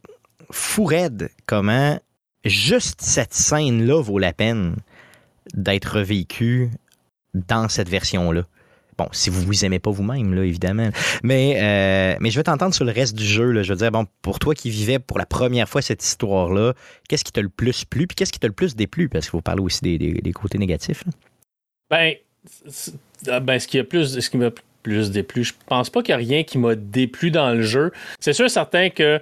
fou raide comment juste cette scène-là vaut la peine d'être vécue dans cette version-là. Bon, si vous vous aimez pas vous-même, là, évidemment. Mais, euh, mais je vais t'entendre sur le reste du jeu. Là. Je veux dire, bon, pour toi qui vivais pour la première fois cette histoire-là, qu'est-ce qui t'a le plus plu, puis qu'est-ce qui t'a le plus déplu? Parce qu'il faut parler aussi des, côtés négatifs. Ben, ben, ce qui a plus, ce qui m'a plus déplu, je pense pas qu'il y a rien qui m'a déplu dans le jeu. C'est sûr certain que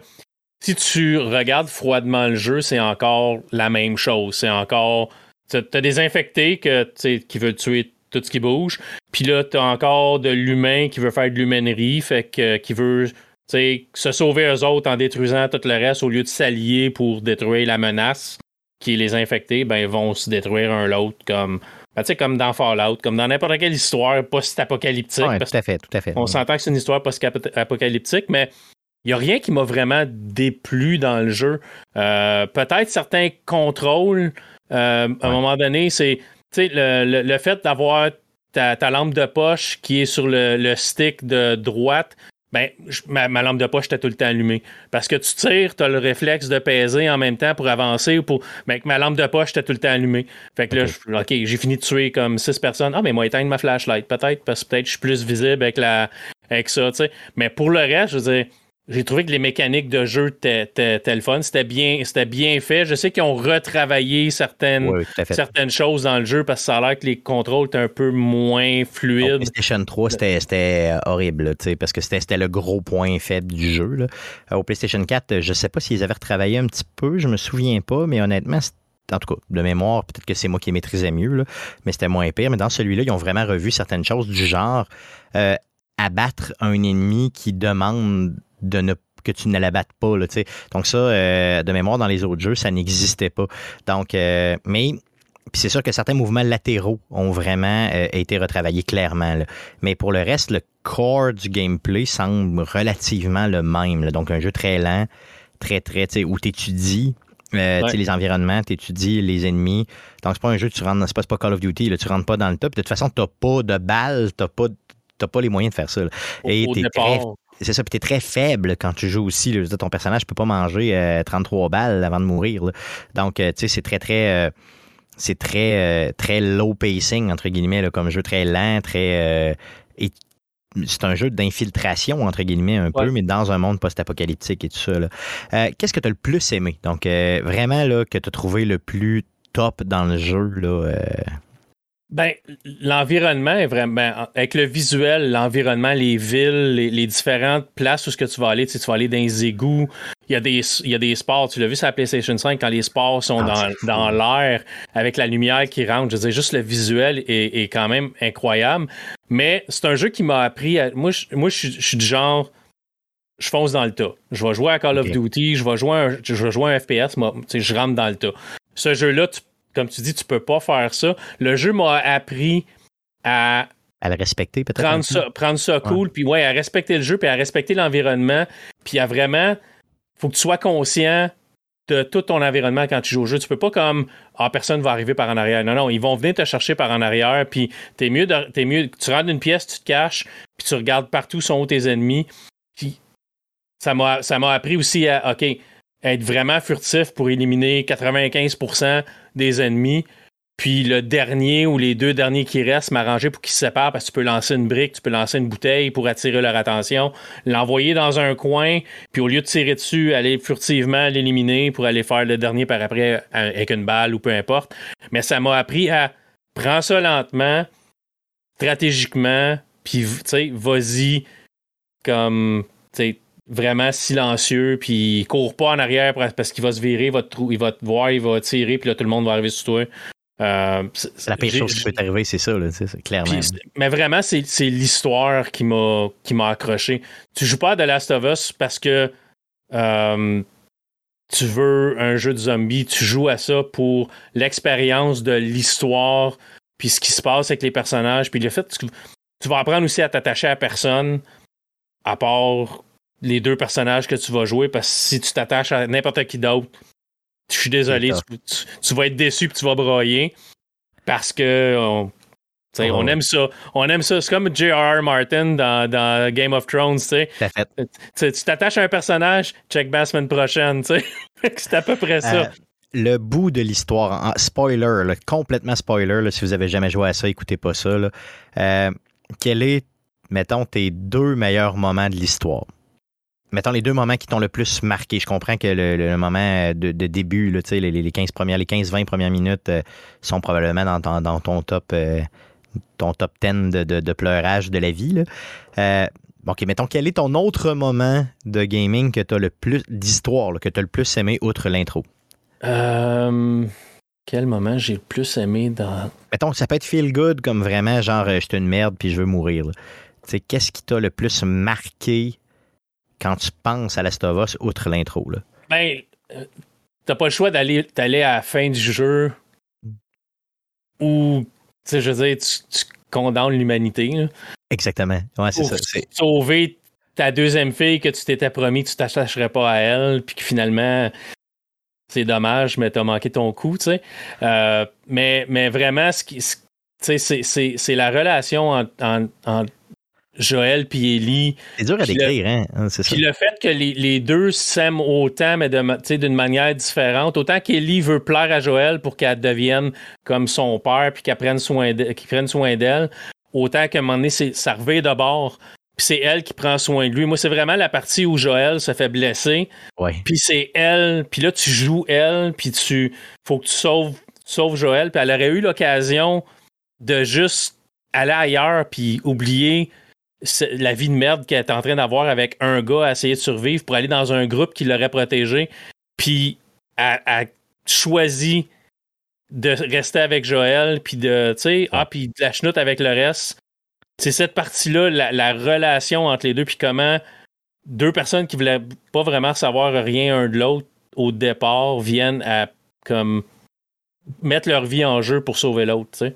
si tu regardes froidement le jeu, c'est encore la même chose. C'est encore. T'as des infectés que, qui veulent tuer tout ce qui bouge. Puis là, t'as encore de l'humain qui veut faire de l'humainerie, fait que qui veut se sauver eux autres en détruisant tout le reste au lieu de s'allier pour détruire la menace qui est les infectés, ben ils vont se détruire un l'autre comme ben, comme dans Fallout, comme dans n'importe quelle histoire post-apocalyptique. Oui, tout à fait, tout à fait. On s'entend que c'est une histoire post-apocalyptique, mais il n'y a rien qui m'a vraiment déplu dans le jeu. Euh, peut-être certains contrôles, euh, à un moment donné, c'est le, le, fait d'avoir ta, lampe de poche qui est sur le, stick de droite, ben, ma, lampe de poche était tout le temps allumée. Parce que tu tires, tu as le réflexe de peser en même temps pour avancer ou pour. Ben, ma lampe de poche était tout le temps allumée. Fait que là, OK, j'ai fini de tuer comme six personnes. Ah, mais moi, éteindre ma flashlight, peut-être, parce que peut-être je suis plus visible avec, la, avec ça, tu sais. Mais pour le reste, je veux dire j'ai trouvé que les mécaniques de jeu étaient le fun. C'était bien, bien fait. Je sais qu'ils ont retravaillé certaines, certaines choses dans le jeu parce que ça a l'air que les contrôles étaient un peu moins fluides. Au PlayStation 3, c'était horrible parce que c'était le gros point faible du jeu. Euh, au PlayStation 4, je ne sais pas s'ils avaient retravaillé un petit peu, je me souviens pas, mais honnêtement, en tout cas, de mémoire, peut-être que c'est moi qui maîtrisais mieux, mais c'était moins pire. Mais dans celui-là, ils ont vraiment revu certaines choses du genre euh, abattre un ennemi qui demande de ne que tu ne la battes pas. Là, Donc ça, euh, de mémoire, dans les autres jeux, ça n'existait pas. Donc, euh, mais c'est sûr que certains mouvements latéraux ont vraiment euh, été retravaillés clairement. Mais pour le reste, le core du gameplay semble relativement le même. Donc un jeu très lent, très, très, où tu étudies les environnements, tu étudies les ennemis. Donc, c'est pas un jeu, tu rentres, c'est pas, pas Call of Duty, là, tu rentres pas dans le top. De toute façon, tu pas de balles, tu pas, pas les moyens de faire ça. Et tu très, c'est ça, puis t'es très faible quand tu joues aussi. Là. ton personnage ne peut pas manger 33 euh, balles avant de mourir. Donc, euh, tu sais, c'est très, très. Euh, c'est très, très low pacing, entre guillemets, comme jeu très lent, très. et c'est un jeu d'infiltration, entre guillemets, un peu, mais dans un monde post-apocalyptique et tout ça. Qu'est-ce que tu as le plus aimé? Donc, vraiment, là, que tu as trouvé le plus top dans le jeu, là, ben, l'environnement est vraiment. Ben, avec le visuel, l'environnement, les villes, les, différentes places où ce que tu vas aller, tu, vas aller dans les égouts. Il y a des, il y a des sports. Tu l'as vu sur la PlayStation 5 quand les sports sont ah, dans, l'air avec la lumière qui rentre. Je veux dire, juste le visuel est, quand même incroyable. Mais c'est un jeu qui m'a appris à. Moi, je, moi, je, suis du genre. Je fonce dans le tas. Je vais jouer à Call of Duty, je vais jouer un, je vais jouer un FPS, moi, je rentre dans le tas. Ce jeu-là, tu comme tu dis, tu peux pas faire ça. Le jeu m'a appris à à le respecter peut-être. Prendre ça, prendre ça cool, puis ouais, à respecter le jeu, puis à respecter l'environnement, puis à vraiment, faut que tu sois conscient de tout ton environnement quand tu joues au jeu. Tu peux pas comme ah personne va arriver par en arrière. Non non, ils vont venir te chercher par en arrière, puis t'es mieux, es mieux, tu rentres une pièce, tu te caches, puis tu regardes partout sont tes ennemis. Puis ça m'a ça m'a appris aussi à ok être vraiment furtif pour éliminer 95% des ennemis. Puis le dernier ou les deux derniers qui restent, m'arranger pour qu'ils se séparent parce que tu peux lancer une brique, tu peux lancer une bouteille pour attirer leur attention, l'envoyer dans un coin, puis au lieu de tirer dessus, aller furtivement l'éliminer pour aller faire le dernier par après avec une balle ou peu importe. Mais ça m'a appris à prendre ça lentement, stratégiquement, puis tu sais, vas-y comme, tu sais, vraiment silencieux, puis il court pas en arrière parce qu'il va se virer, il va, te, il va te voir, il va tirer, puis là, tout le monde va arriver sur toi. Euh, c'est la pire chose qui peut t'arriver, c'est ça, là, clairement. mais vraiment, c'est l'histoire qui m'a accroché. Tu joues pas à The Last of Us parce que euh, tu veux un jeu de zombies, tu joues à ça pour l'expérience de l'histoire, puis ce qui se passe avec les personnages, puis le fait que tu vas apprendre aussi à t'attacher à personne, à part les deux personnages que tu vas jouer parce que si tu t'attaches à n'importe qui d'autre, je suis désolé, tu, vas être déçu et tu vas broyer parce que On aime ça. On aime ça. C'est comme J.R.R. Martin dans, dans, Game of Thrones. Tu t'attaches à un personnage, check back la semaine prochaine. C'est à peu près ça. Euh, le bout de l'histoire, spoiler, complètement spoiler, si vous avez jamais joué à ça, écoutez pas ça. Euh, quel est, mettons, tes deux meilleurs moments de l'histoire? Mettons les deux moments qui t'ont le plus marqué. Je comprends que le, moment de, début, les, les, 15 premières, les 15-20 premières minutes euh, sont probablement dans, dans ton top ton top 10 de, pleurage de la vie. Euh, OK, mettons, quel est ton autre moment de gaming que tu as le plus d'histoire, que tu as le plus aimé outre l'intro? Euh, quel moment j'ai le plus aimé dans. Mettons, ça peut être feel good comme vraiment genre euh, je suis une merde puis je veux mourir. Qu'est-ce qui t'a le plus marqué quand tu penses à Last of outre l'intro? Ben, t'as pas le choix d'aller à la fin du jeu ou sais, je veux dire, tu, condamnes l'humanité. Exactement. Ouais, c'est ça. Sauver ta deuxième fille que tu t'étais promis que tu t'attacherais pas à elle, puis que finalement, c'est dommage, mais t'as manqué ton coup, tu sais. Euh, mais, mais vraiment, ce qui, c'est la relation entre Joël puis Ellie. C'est dur à décrire, hein? hein puis le fait que les, deux s'aiment autant, mais d'une manière différente. Autant qu'Ellie veut plaire à Joël pour qu'elle devienne comme son père puis qu'elle prenne soin d'elle, autant qu'à un moment donné, ça revient de bord. Puis c'est elle qui prend soin de lui. Moi, c'est vraiment la partie où Joël se fait blesser. Ouais. Puis c'est elle. Puis là, tu joues elle. Puis tu faut que tu sauves, tu sauves Joël. Puis elle aurait eu l'occasion de juste aller ailleurs puis oublier la vie de merde qu'elle est en train d'avoir avec un gars à essayer de survivre pour aller dans un groupe qui l'aurait protégé. Puis elle a choisi de rester avec Joël, puis de, tu sais, ah, puis de la chenoute avec le reste. C'est cette partie-là, la, relation entre les deux, puis comment deux personnes qui voulaient pas vraiment savoir rien un de l'autre au départ viennent à comme mettre leur vie en jeu pour sauver l'autre, tu sais.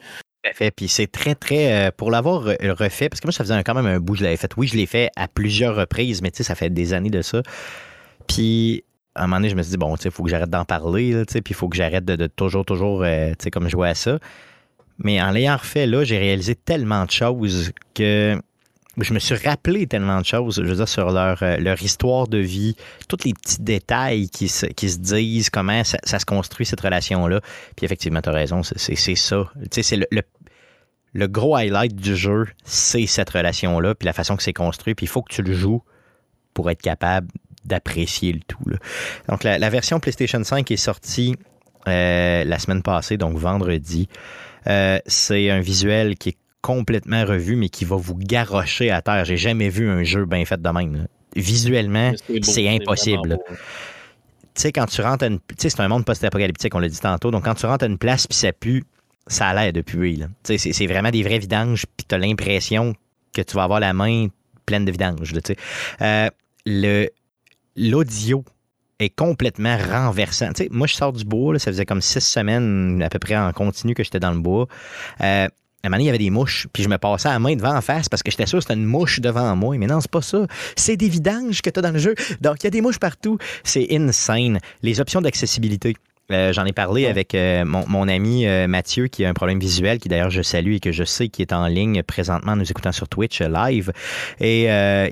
Fait, puis c'est très, très. Euh, pour l'avoir refait, parce que moi, ça faisait quand même un bout je l'avais fait. Oui, je l'ai fait à plusieurs reprises, mais tu sais, ça fait des années de ça. Puis, à un moment donné, je me suis dit, bon, tu sais, il faut que j'arrête d'en parler, tu sais, puis il faut que j'arrête de, toujours, toujours, euh, tu sais, comme jouer à ça. Mais en l'ayant refait, là, j'ai réalisé tellement de choses que je me suis rappelé tellement de choses, je veux dire, sur leur, euh, leur histoire de vie, tous les petits détails qui se, qui se disent, comment ça, se construit cette relation-là. Puis effectivement, tu as raison, c'est ça. Tu sais, c'est le, le, gros highlight du jeu, c'est cette relation-là, puis la façon que c'est construit. Puis il faut que tu le joues pour être capable d'apprécier le tout. Donc la, version PlayStation 5 est sortie euh, la semaine passée, donc vendredi. Euh, c'est un visuel qui est complètement revu, mais qui va vous garrocher à terre. J'ai jamais vu un jeu bien fait de même. Visuellement, c'est impossible. Tu sais, quand tu rentres à une. Tu sais, c'est un monde post-apocalyptique, on l'a dit tantôt. Donc, quand tu rentres à une place puis ça pue, ça a l'air de puer. Tu sais, c'est vraiment des vrais vidanges, puis tu as l'impression que tu vas avoir la main pleine de vidanges. Tu sais. Euh, le L'audio est complètement renversant. Tu sais, moi, je sors du bois, ça faisait comme six semaines à peu près en continu que j'étais dans le bois. Euh, un moment il y avait des mouches, puis je me passais la main devant en face parce que j'étais sûr que c'était une mouche devant moi. Mais non, c'est pas ça. C'est des vidanges que tu as dans le jeu. Donc, il y a des mouches partout. C'est insane. Les options d'accessibilité. Euh, j'en ai parlé avec euh, mon, ami euh, Mathieu qui a un problème visuel, qui d'ailleurs je salue et que je sais qui est en ligne présentement nous écoutant sur Twitch live. Et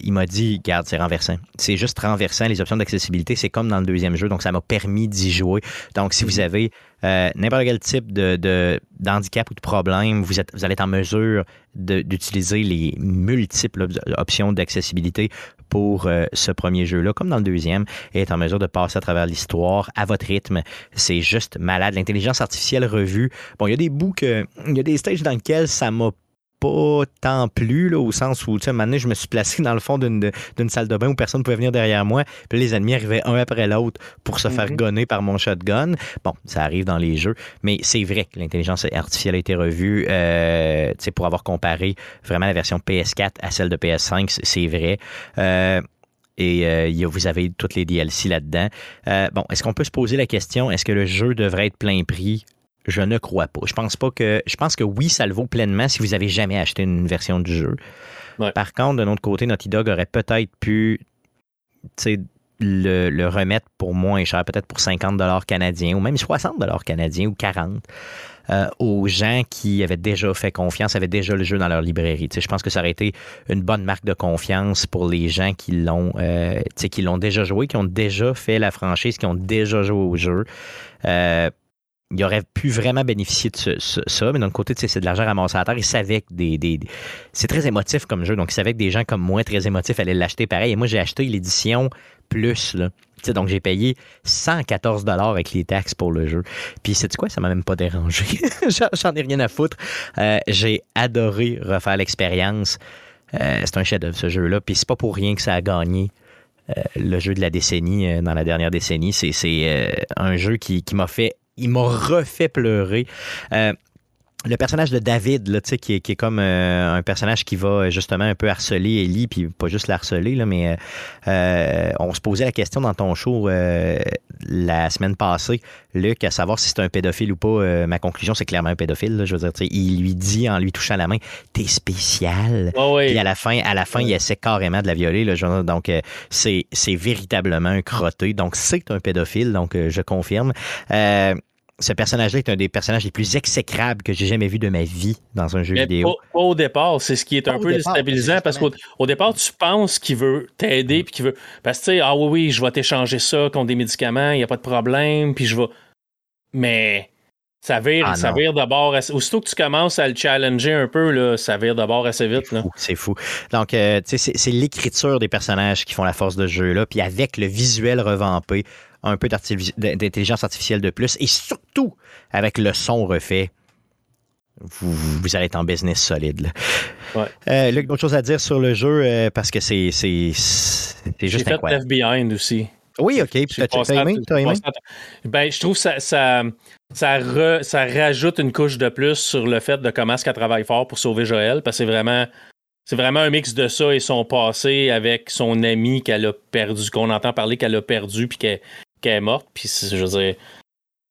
il m'a dit, garde, c'est renversant. C'est juste renversant. Les options d'accessibilité, c'est comme dans le deuxième jeu. Donc ça m'a permis d'y jouer. Donc si vous mhm. avez n'importe quel type de, d'handicap ou de problème, vous, êtes, vous allez être en mesure d'utiliser les multiples options d'accessibilité pour euh, ce premier jeu-là, comme dans le deuxième, et être en mesure de passer à travers l'histoire à votre rythme. C'est juste malade. L'intelligence artificielle revue. Bon, il y a des bouts il y a des stages dans lesquels ça m'a pas tant plus, là, au sens où, tu sais, un moment donné, je me suis placé dans le fond d'une salle de bain où personne ne pouvait venir derrière moi. Puis les ennemis arrivaient un après l'autre pour se faire mhm. gonner par mon shotgun. Bon, ça arrive dans les jeux, mais c'est vrai que l'intelligence artificielle a été revue, euh, tu sais, pour avoir comparé vraiment la version PS4 à celle de PS5, c'est vrai. Euh, et euh, vous avez toutes les DLC là-dedans. bon, est-ce qu'on peut se poser la question, est-ce que le jeu devrait être plein prix? Je ne crois pas. Je pense pas que. Je pense que oui, ça le vaut pleinement si vous avez jamais acheté une version du jeu. Par contre, de notre côté, Naughty Dog aurait peut-être pu le, le, remettre pour moins cher, peut-être pour 50 canadiens ou même 60 canadiens ou 40. euh, aux gens qui avaient déjà fait confiance, avaient déjà le jeu dans leur librairie. je pense que ça aurait été une bonne marque de confiance pour les gens qui l'ont euh, qui l'ont déjà joué, qui ont déjà fait la franchise, qui ont déjà joué au jeu. Euh, il aurait pu vraiment bénéficier de ça, mais d'un côté, c'est de l'argent ramassé à terre. Il savait que des. c'est très émotif comme jeu, donc il savait que des gens comme moi, très émotifs, allaient l'acheter pareil. Et moi, j'ai acheté l'édition plus, là. donc j'ai payé 114 dollars avec les taxes pour le jeu. Puis c'est quoi, ça m'a même pas dérangé. J'en ai rien à foutre. Euh, j'ai adoré refaire l'expérience. Euh, c'est un chef-d'œuvre ce jeu-là. Puis c'est pas pour rien que ça a gagné euh, le jeu de la décennie dans la dernière décennie. C'est un jeu qui, qui m'a fait il m'a refait pleurer. Euh, le personnage de David, là, qui, est, qui est comme euh, un personnage qui va justement un peu harceler Ellie, puis pas juste la harceler, là, mais euh, on se posait la question dans ton show la semaine passée, Luc, à savoir si c'est un pédophile ou pas. ma conclusion, c'est clairement un pédophile. je veux dire, il lui dit en lui touchant la main, t'es spécial. Oh à la fin, à la fin, il essaie carrément de la violer. Là, donc, c'est, c'est véritablement un crotté. Donc, c'est un pédophile. Donc, je confirme ce personnage-là est un des personnages les plus exécrables que j'ai jamais vu de ma vie dans un jeu vidéo. Pas, au départ, c'est ce qui est un peu déstabilisant parce qu'au départ, tu penses qu'il veut t'aider puis qu'il veut. Parce que tu sais, ah oui, oui, je vais t'échanger ça contre des médicaments, il n'y a pas de problème, puis je vais. Mais ça vire, ah ça vire d'abord. Aussitôt que tu commences à le challenger un peu, là, ça vire d'abord assez vite. C'est fou, Donc, euh, tu sais, c'est l'écriture des personnages qui font la force de ce jeu-là. Puis avec le visuel revampé, un peu d'intelligence artificielle de plus et surtout avec le son refait. Vous, vous allez être en business solide. Ouais. Euh, Luc, d'autres choses à dire sur le jeu euh, parce que c'est juste J'ai fait Left Behind aussi. Oui, ok. Tu as aimé? aimé? Ben, je trouve que ça, ça, ça, ça, rajoute une couche de plus sur le fait de comment est-ce qu'elle travaille fort pour sauver Joël, parce que c'est vraiment c'est vraiment un mix de ça et son passé avec son ami qu'elle a perdu, qu'on entend parler qu'elle a perdu puis qu'elle est morte. Puis je veux dire,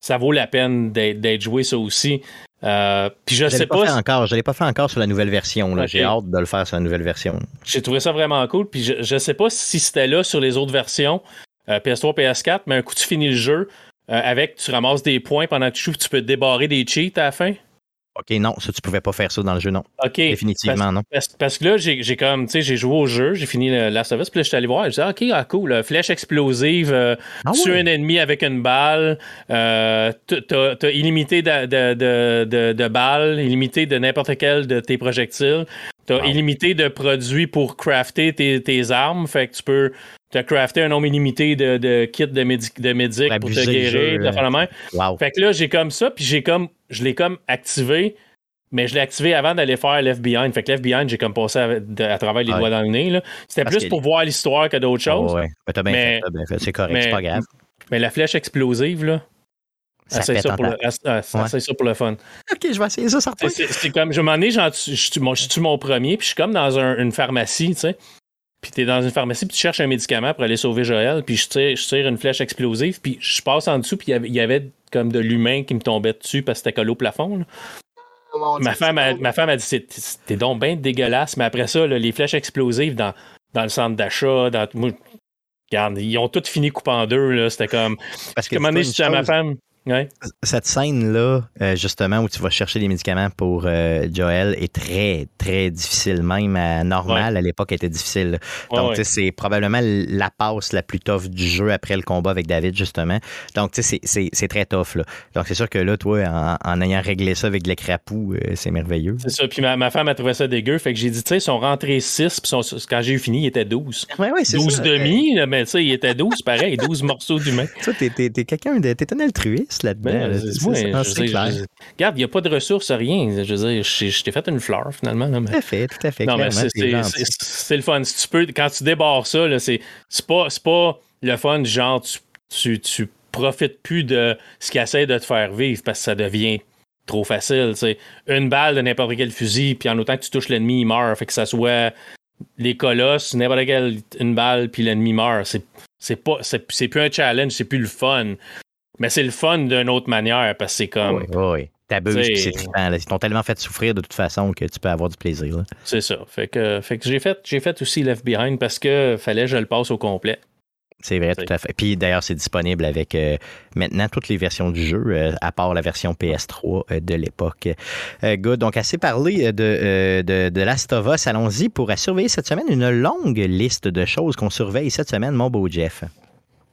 ça vaut la peine d'être joué ça aussi. Euh, puis je, sais pas. pas encore, je l'ai pas fait encore sur la nouvelle version. J'ai hâte de le faire sur la nouvelle version. J'ai trouvé ça vraiment cool. Puis je, je sais pas si c'était là sur les autres versions, euh, PS3, PS4, mais un coup tu finis le jeu euh, avec, tu ramasses des points pendant que tu joues, tu peux débarrer des cheats à la fin. OK, non, ça, tu pouvais pas faire ça dans le jeu, non. OK. Définitivement, non. Parce, que là, j'ai comme, tu sais, j'ai joué au jeu, j'ai fini la Last of Us, puis là, je suis allé voir, je disais, OK, ah, cool, flèche explosive, euh, ah un ennemi avec une balle, euh, t'as as illimité de, de, de, de, balles, illimité de n'importe quel de tes projectiles. T'as illimité de produits pour crafter tes, tes, armes, fait que tu peux te crafter un nombre illimité de, de kits de, médic de médic pour te guérir, de faire la main. Fait que là, j'ai comme ça, puis j'ai comme, je l'ai comme activé, mais je l'ai activé avant d'aller faire Left Behind. Fait que Left Behind, j'ai comme passé à, travers les doigts dans le nez. C'était plus pour voir l'histoire que d'autres choses. ouais, mais, c'est correct, c'est pas grave. Mais la flèche explosive, là, ça, ça, pour le, ça pour le fun. Ok, je vais essayer ça, certain. C'est comme, je m'en ai, je suis mon premier, puis je suis comme dans une pharmacie, tu sais. Puis t'es dans une pharmacie, puis tu cherches un médicament pour aller sauver Joël, puis je tire, je tire une flèche explosive, puis je passe en dessous, puis il y avait comme de l'humain qui me tombait dessus parce que c'était collé au plafond. ma, femme a, ma femme a dit C'était donc bien dégueulasse, mais après ça, les flèches explosives dans, dans le centre d'achat, dans. regarde, ils ont toutes fini coupant en deux. C'était comme. Parce que, moment donné, je à ma femme cette scène-là, euh, justement, où tu vas chercher des médicaments pour euh, Joël, est très, très difficile. Même à normal, à l'époque, était difficile. Donc, c'est probablement la passe la plus tough du jeu après le combat avec David, justement. Donc, c'est très tough. Là. Donc, c'est sûr que là, toi, en, ayant réglé ça avec les crapauds, euh, c'est merveilleux. C'est ça. Puis ma, femme a trouvé ça dégueu. Fait que j'ai dit, tu sais, ils sont rentrés 6, puis quand j'ai eu fini, il était 12. Ouais, ouais, 12 demi, mais tu sais, il était 12, pareil, 12 morceaux d'humain. Tu t'es quelqu'un de. T'es un altruiste là-dedans. Ben, regarde, il n'y a pas de ressources, rien. Je veux dire, je, t'ai fait une fleur finalement. Tout à fait, tout à fait. Non, mais c'est le fun. Si tu peux, quand tu débarres ça, c'est pas, pas le fun genre tu, tu, profites plus de ce qui essaie de te faire vivre parce que ça devient trop facile. Une balle de n'importe quel fusil, puis en autant que tu touches l'ennemi, il meurt. Fait que ça soit les colosses, n'importe quelle une balle, puis l'ennemi meurt. C'est, c'est pas c'est, plus un challenge, c'est plus le fun. Mais c'est le fun d'une autre manière parce que c'est comme. Oui, oui. T'abuses, c'est Ils t'ont tellement fait souffrir de toute façon que tu peux avoir du plaisir. C'est ça. Fait que, fait que j'ai fait, j'ai fait aussi Left Behind parce que fallait que je le passe au complet. C'est vrai, tout à fait. Puis d'ailleurs, c'est disponible avec maintenant toutes les versions du jeu, à part la version PS3 de l'époque. good. Donc, assez parlé de, de, de Last of Us. Allons-y pour surveiller cette semaine une longue liste de choses qu'on surveille cette semaine, mon beau Jeff.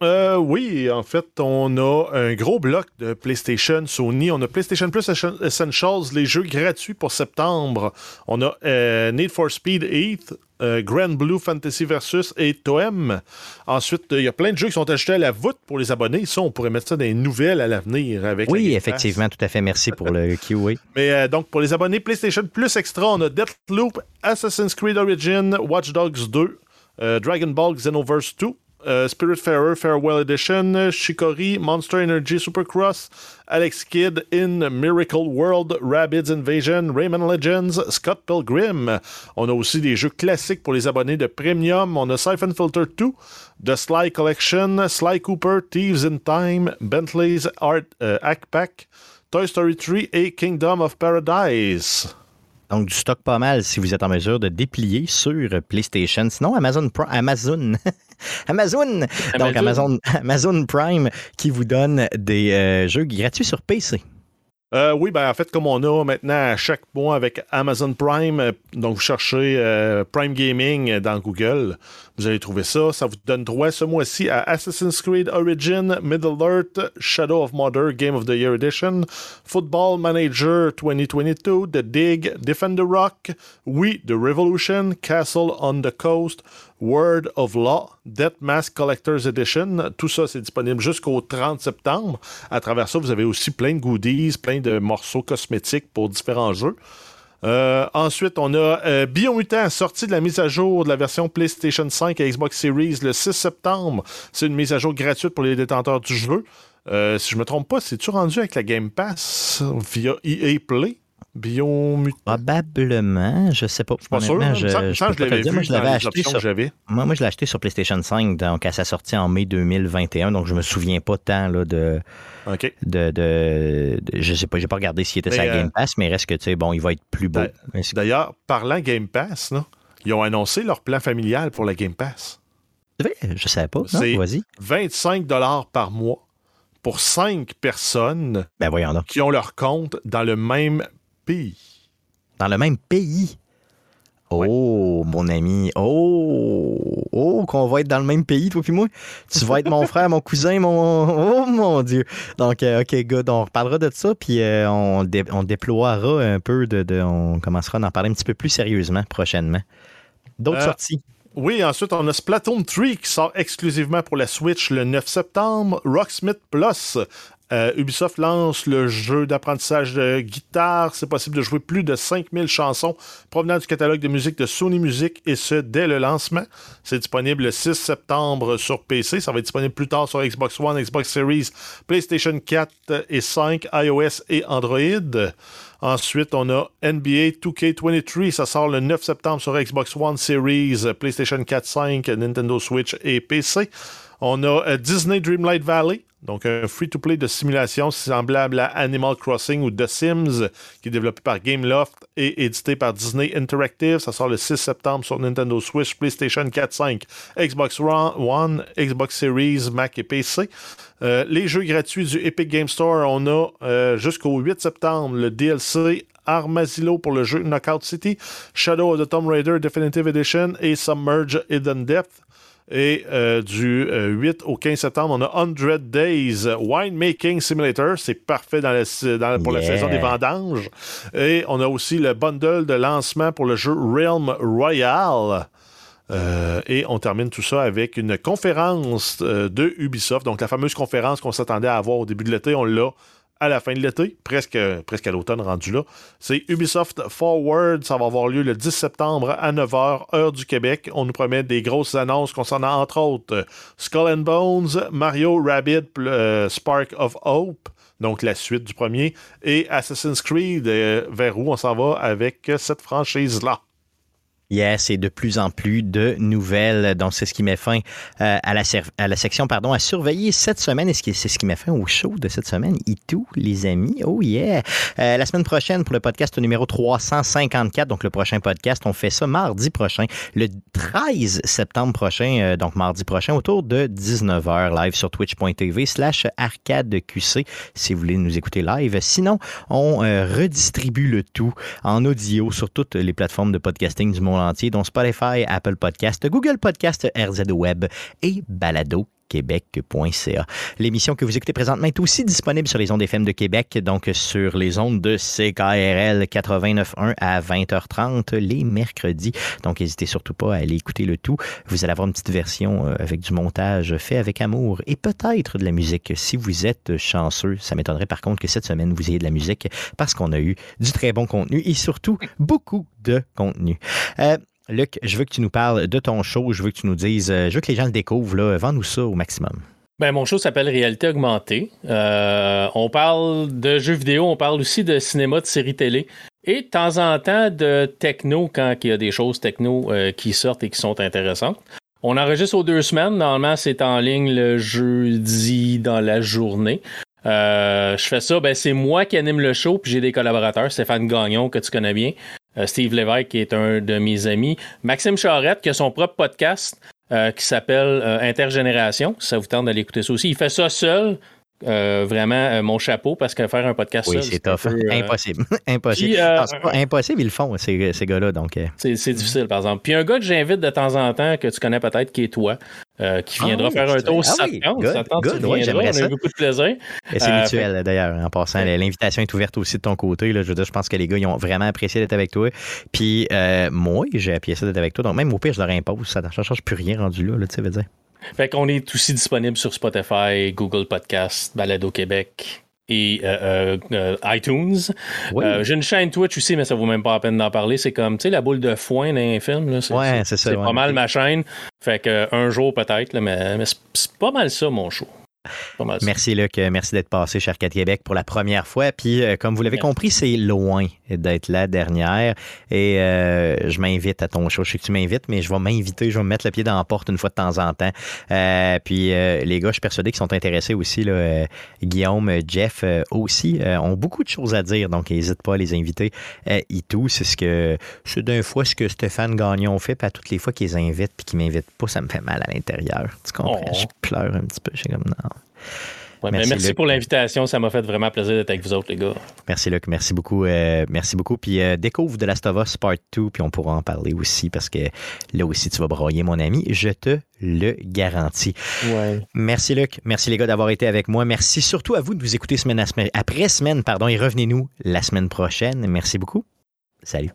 Euh, oui, en fait, on a un gros bloc de PlayStation, Sony. On a PlayStation Plus Essentials, les jeux gratuits pour septembre. On a euh, Need for Speed 8, euh, Grand Blue Fantasy Versus et Toem. Ensuite, il y a plein de jeux qui sont ajoutés à la voûte pour les abonnés. Ça, on pourrait mettre ça dans les nouvelles à l'avenir avec. Oui, effectivement, tout à fait. Merci pour le Q. Mais donc, pour les abonnés PlayStation Plus Extra, on a Deathloop, Assassin's Creed Origin, Watch Dogs 2, Dragon Ball Xenoverse 2. Uh, Spiritfarer Farewell Edition, Shikori, Monster Energy Supercross, Alex Kidd in Miracle World, Rabbids Invasion, Rayman Legends, Scott Pilgrim. On a aussi des jeux classiques pour les abonnés de Premium. On a Siphon Filter 2, The Sly Collection, Sly Cooper, Thieves in Time, Bentley's Art uh, Pack, Toy Story 3 et Kingdom of Paradise. Donc, du stock pas mal si vous êtes en mesure de déplier sur PlayStation. Sinon, Amazon Amazon. Amazon. Donc, Amazon, Amazon Prime qui vous donne des euh, jeux gratuits sur PC. Euh, oui, ben en fait, comme on a maintenant à chaque mois avec Amazon Prime, euh, donc vous cherchez Prime Gaming dans Google, vous allez trouver ça. Ça vous donne droit ce mois-ci à Assassin's Creed Origin, Middle Earth, Shadow of Mother Game of the Year Edition, Football Manager 2022, The Dig, Defend the Rock, We, The Revolution, Castle on the Coast, Word of Law, Death Mask Collector's Edition. Tout ça, c'est disponible jusqu'au 30 septembre. À travers ça, vous avez aussi plein de goodies, plein de morceaux cosmétiques pour différents jeux. Euh, ensuite, on a euh, Biomutant, sorti de la mise à jour de la version PlayStation 5 et Xbox Series le 6 septembre. C'est une mise à jour gratuite pour les détenteurs du jeu. Euh, si je me trompe pas, c'est-tu rendu avec la Game Pass via EA Play? Biomutant. Probablement, je sais pas. Je suis pas sûr. Je, je, je l'avais vu moi, je l'avais acheté sur, moi, moi, je l'ai acheté sur PlayStation 5 donc à sa sortie en mai 2021, donc je me souviens pas tant là, de, de, de, Je sais pas, j'ai pas regardé s'il était sur Game Pass, mais reste que, tu sais, bon, il va être plus beau. D'ailleurs, parlant Game Pass, là, ils ont annoncé leur plan familial pour la Game Pass. C'est vrai? Je savais pas. C'est 25 par mois pour 5 personnes ben qui ont leur compte dans le même pays. Dans le même pays? Oh, mon ami. Oh, oh, qu'on va être dans le même pays, toi puis moi. Tu vas être mon frère, mon cousin, mon. Oh, mon Dieu. Donc, euh, OK, good. On reparlera de ça, puis euh, on, on, déploiera un peu de, On commencera à en parler un petit peu plus sérieusement prochainement. D'autres euh, sorties? Oui, ensuite, on a Splatoon 3 qui sort exclusivement pour la Switch le 9 septembre. Rocksmith Plus euh, Ubisoft lance le jeu d'apprentissage de guitare. C'est possible de jouer plus de 5000 chansons provenant du catalogue de musique de Sony Music et ce dès le lancement. C'est disponible le 6 septembre sur PC. Ça va être disponible plus tard sur Xbox One, Xbox Series, PlayStation 4 et 5, iOS et Android. Ensuite, on a NBA 2K23. Ça sort le 9 septembre sur Xbox One Series, PlayStation 4, 5, Nintendo Switch et PC. On a euh, Disney Dreamlight Valley. Donc, un free-to-play de simulation semblable à Animal Crossing ou The Sims, qui est développé par Gameloft et édité par Disney Interactive. Ça sort le 6 septembre sur Nintendo Switch, PlayStation 4, 5, Xbox One, Xbox Series, Mac et PC. Euh, les jeux gratuits du Epic Game Store, on a euh, jusqu'au 8 septembre le DLC Armazillo pour le jeu Knockout City, Shadow of the Tomb Raider Definitive Edition et Submerge Hidden Depth. Et euh, du 8 euh, au 15 septembre, on a 100 Days Winemaking Simulator. C'est parfait dans pour la saison des vendanges. Et on a aussi le bundle de lancement pour le jeu Realm Royale. Euh, et on termine tout ça avec une conférence de Ubisoft. Donc, la fameuse conférence qu'on s'attendait à avoir au début de l'été, on l'a à la fin de l'été, presque, à l'automne rendu là. C'est Ubisoft Forward. Ça va avoir lieu le 10 septembre à 9h, heure du Québec. On nous promet des grosses annonces concernant, entre autres, Skull and Bones, Mario Rabbit euh, Spark of Hope, donc la suite du premier, et Assassin's Creed, euh, vers où on s'en va avec cette franchise-là. Yes, et de plus en plus de nouvelles. Donc, c'est ce qui met fin euh, à, la section pardon, à surveiller cette semaine. Et c'est ce qui met fin au show de cette semaine. Et tout, les amis. Oh yeah! Euh, la semaine prochaine, pour le podcast numéro 354, donc le prochain podcast, on fait ça mardi prochain, le 13 septembre prochain, euh, donc mardi prochain, autour de 19h, live sur twitch.tv slash arcadeqc, si vous voulez nous écouter live. Sinon, on redistribue le tout en audio sur toutes les plateformes de podcasting du monde dont Spotify, Apple Podcast, Google Podcast, RZ Web et Balado québec.ca. L'émission que vous écoutez présentement est aussi disponible sur les ondes FM de Québec, donc sur les ondes de CKRL 89.1 à 20h30 les mercredis. Donc n'hésitez surtout pas à aller écouter le tout. Vous allez avoir une petite version euh, avec du montage fait avec amour et peut-être de la musique si vous êtes chanceux. Ça m'étonnerait par contre que cette semaine vous ayez de la musique parce qu'on a eu du très bon contenu et surtout beaucoup de contenu. Euh, Luc, je veux que tu nous parles de ton show, je veux que tu nous dises, euh, je veux que les gens le découvrent, là, vends-nous ça au maximum. Ben, mon show s'appelle Réalité augmentée. Euh, on parle de jeux vidéo, on parle aussi de cinéma, de séries télé et de temps en temps de techno quand il y a des choses techno euh, qui sortent et qui sont intéressantes. On enregistre aux deux semaines. Normalement, c'est en ligne le jeudi dans la journée. je fais ça, ben, c'est moi qui anime le show, puis j'ai des collaborateurs, Stéphane Gagnon, que tu connais bien, Steve Lévesque, qui est un de mes amis. Maxime Charette, qui a son propre podcast euh, qui s'appelle euh, Intergénération. Ça vous tente d'aller écouter ça aussi. Il fait ça seul. Vraiment mon chapeau parce que faire un podcast oui, c'est tough. impossible. impossible. c'est pas impossible, ils le font, ces, ces gars-là. Donc, c'est, difficile, par exemple. Puis un gars que j'invite de temps en temps, que tu connais peut-être, qui est toi, euh, qui viendra ah faire un tour si ah ça oui, tente. ça tente good, ouais, on a beaucoup de plaisir. Et c'est euh, mutuel d'ailleurs, en passant. L'invitation est ouverte aussi de ton côté. Là. Je veux dire, je pense que les gars, ils ont vraiment apprécié d'être avec toi. Puis euh, moi, j'ai apprécié d'être avec toi. Donc même au pire, je leur impose. Ça ne change plus rien rendu là, là tu sais, veux dire. Fait qu'on est aussi disponible sur Spotify, Google Podcast, Balado Québec, et euh, euh, euh, iTunes. J'ai une chaîne Twitch aussi, mais ça vaut même pas la peine d'en parler. C'est comme, tu sais, la boule de foin d'un film. C'est, ouais, c'est, ça. C'est pas mal ma chaîne. Fait que un jour peut-être, mais, mais c'est pas mal ça, mon show. Merci Luc, merci d'être passé chez Arcade Québec pour la première fois. Puis euh, comme vous l'avez compris, c'est loin d'être la dernière. Et euh, je m'invite à ton show. Je sais que tu m'invites, mais je vais m'inviter, je vais me mettre le pied dans la porte une fois de temps en temps. Euh, puis les gars, je suis persuadé qu'ils sont intéressés aussi. Là, Guillaume, Jeff aussi ont beaucoup de choses à dire, donc n'hésite pas à les inviter. et tout, c'est ce que c'est d'un fois ce que Stéphane Gagnon fait, puis à toutes les fois qu'ils invitent puis qu'ils m'invitent pas, ça me fait mal à l'intérieur. Tu comprends? Oh. Je pleure un petit peu. Je suis comme non merci, pour l'invitation. Ça m'a fait vraiment plaisir d'être avec vous autres, les gars. Merci, Luc. Merci beaucoup. Euh, merci beaucoup. Puis euh, découvre de Last of Us Part 2, puis on pourra en parler aussi parce que là aussi, tu vas broyer, mon ami. Je te le garantis. Merci, Luc. Merci, les gars, d'avoir été avec moi. Merci surtout à vous de vous écouter semaine après semaine. Pardon, et revenez-nous la semaine prochaine. Merci beaucoup. Salut.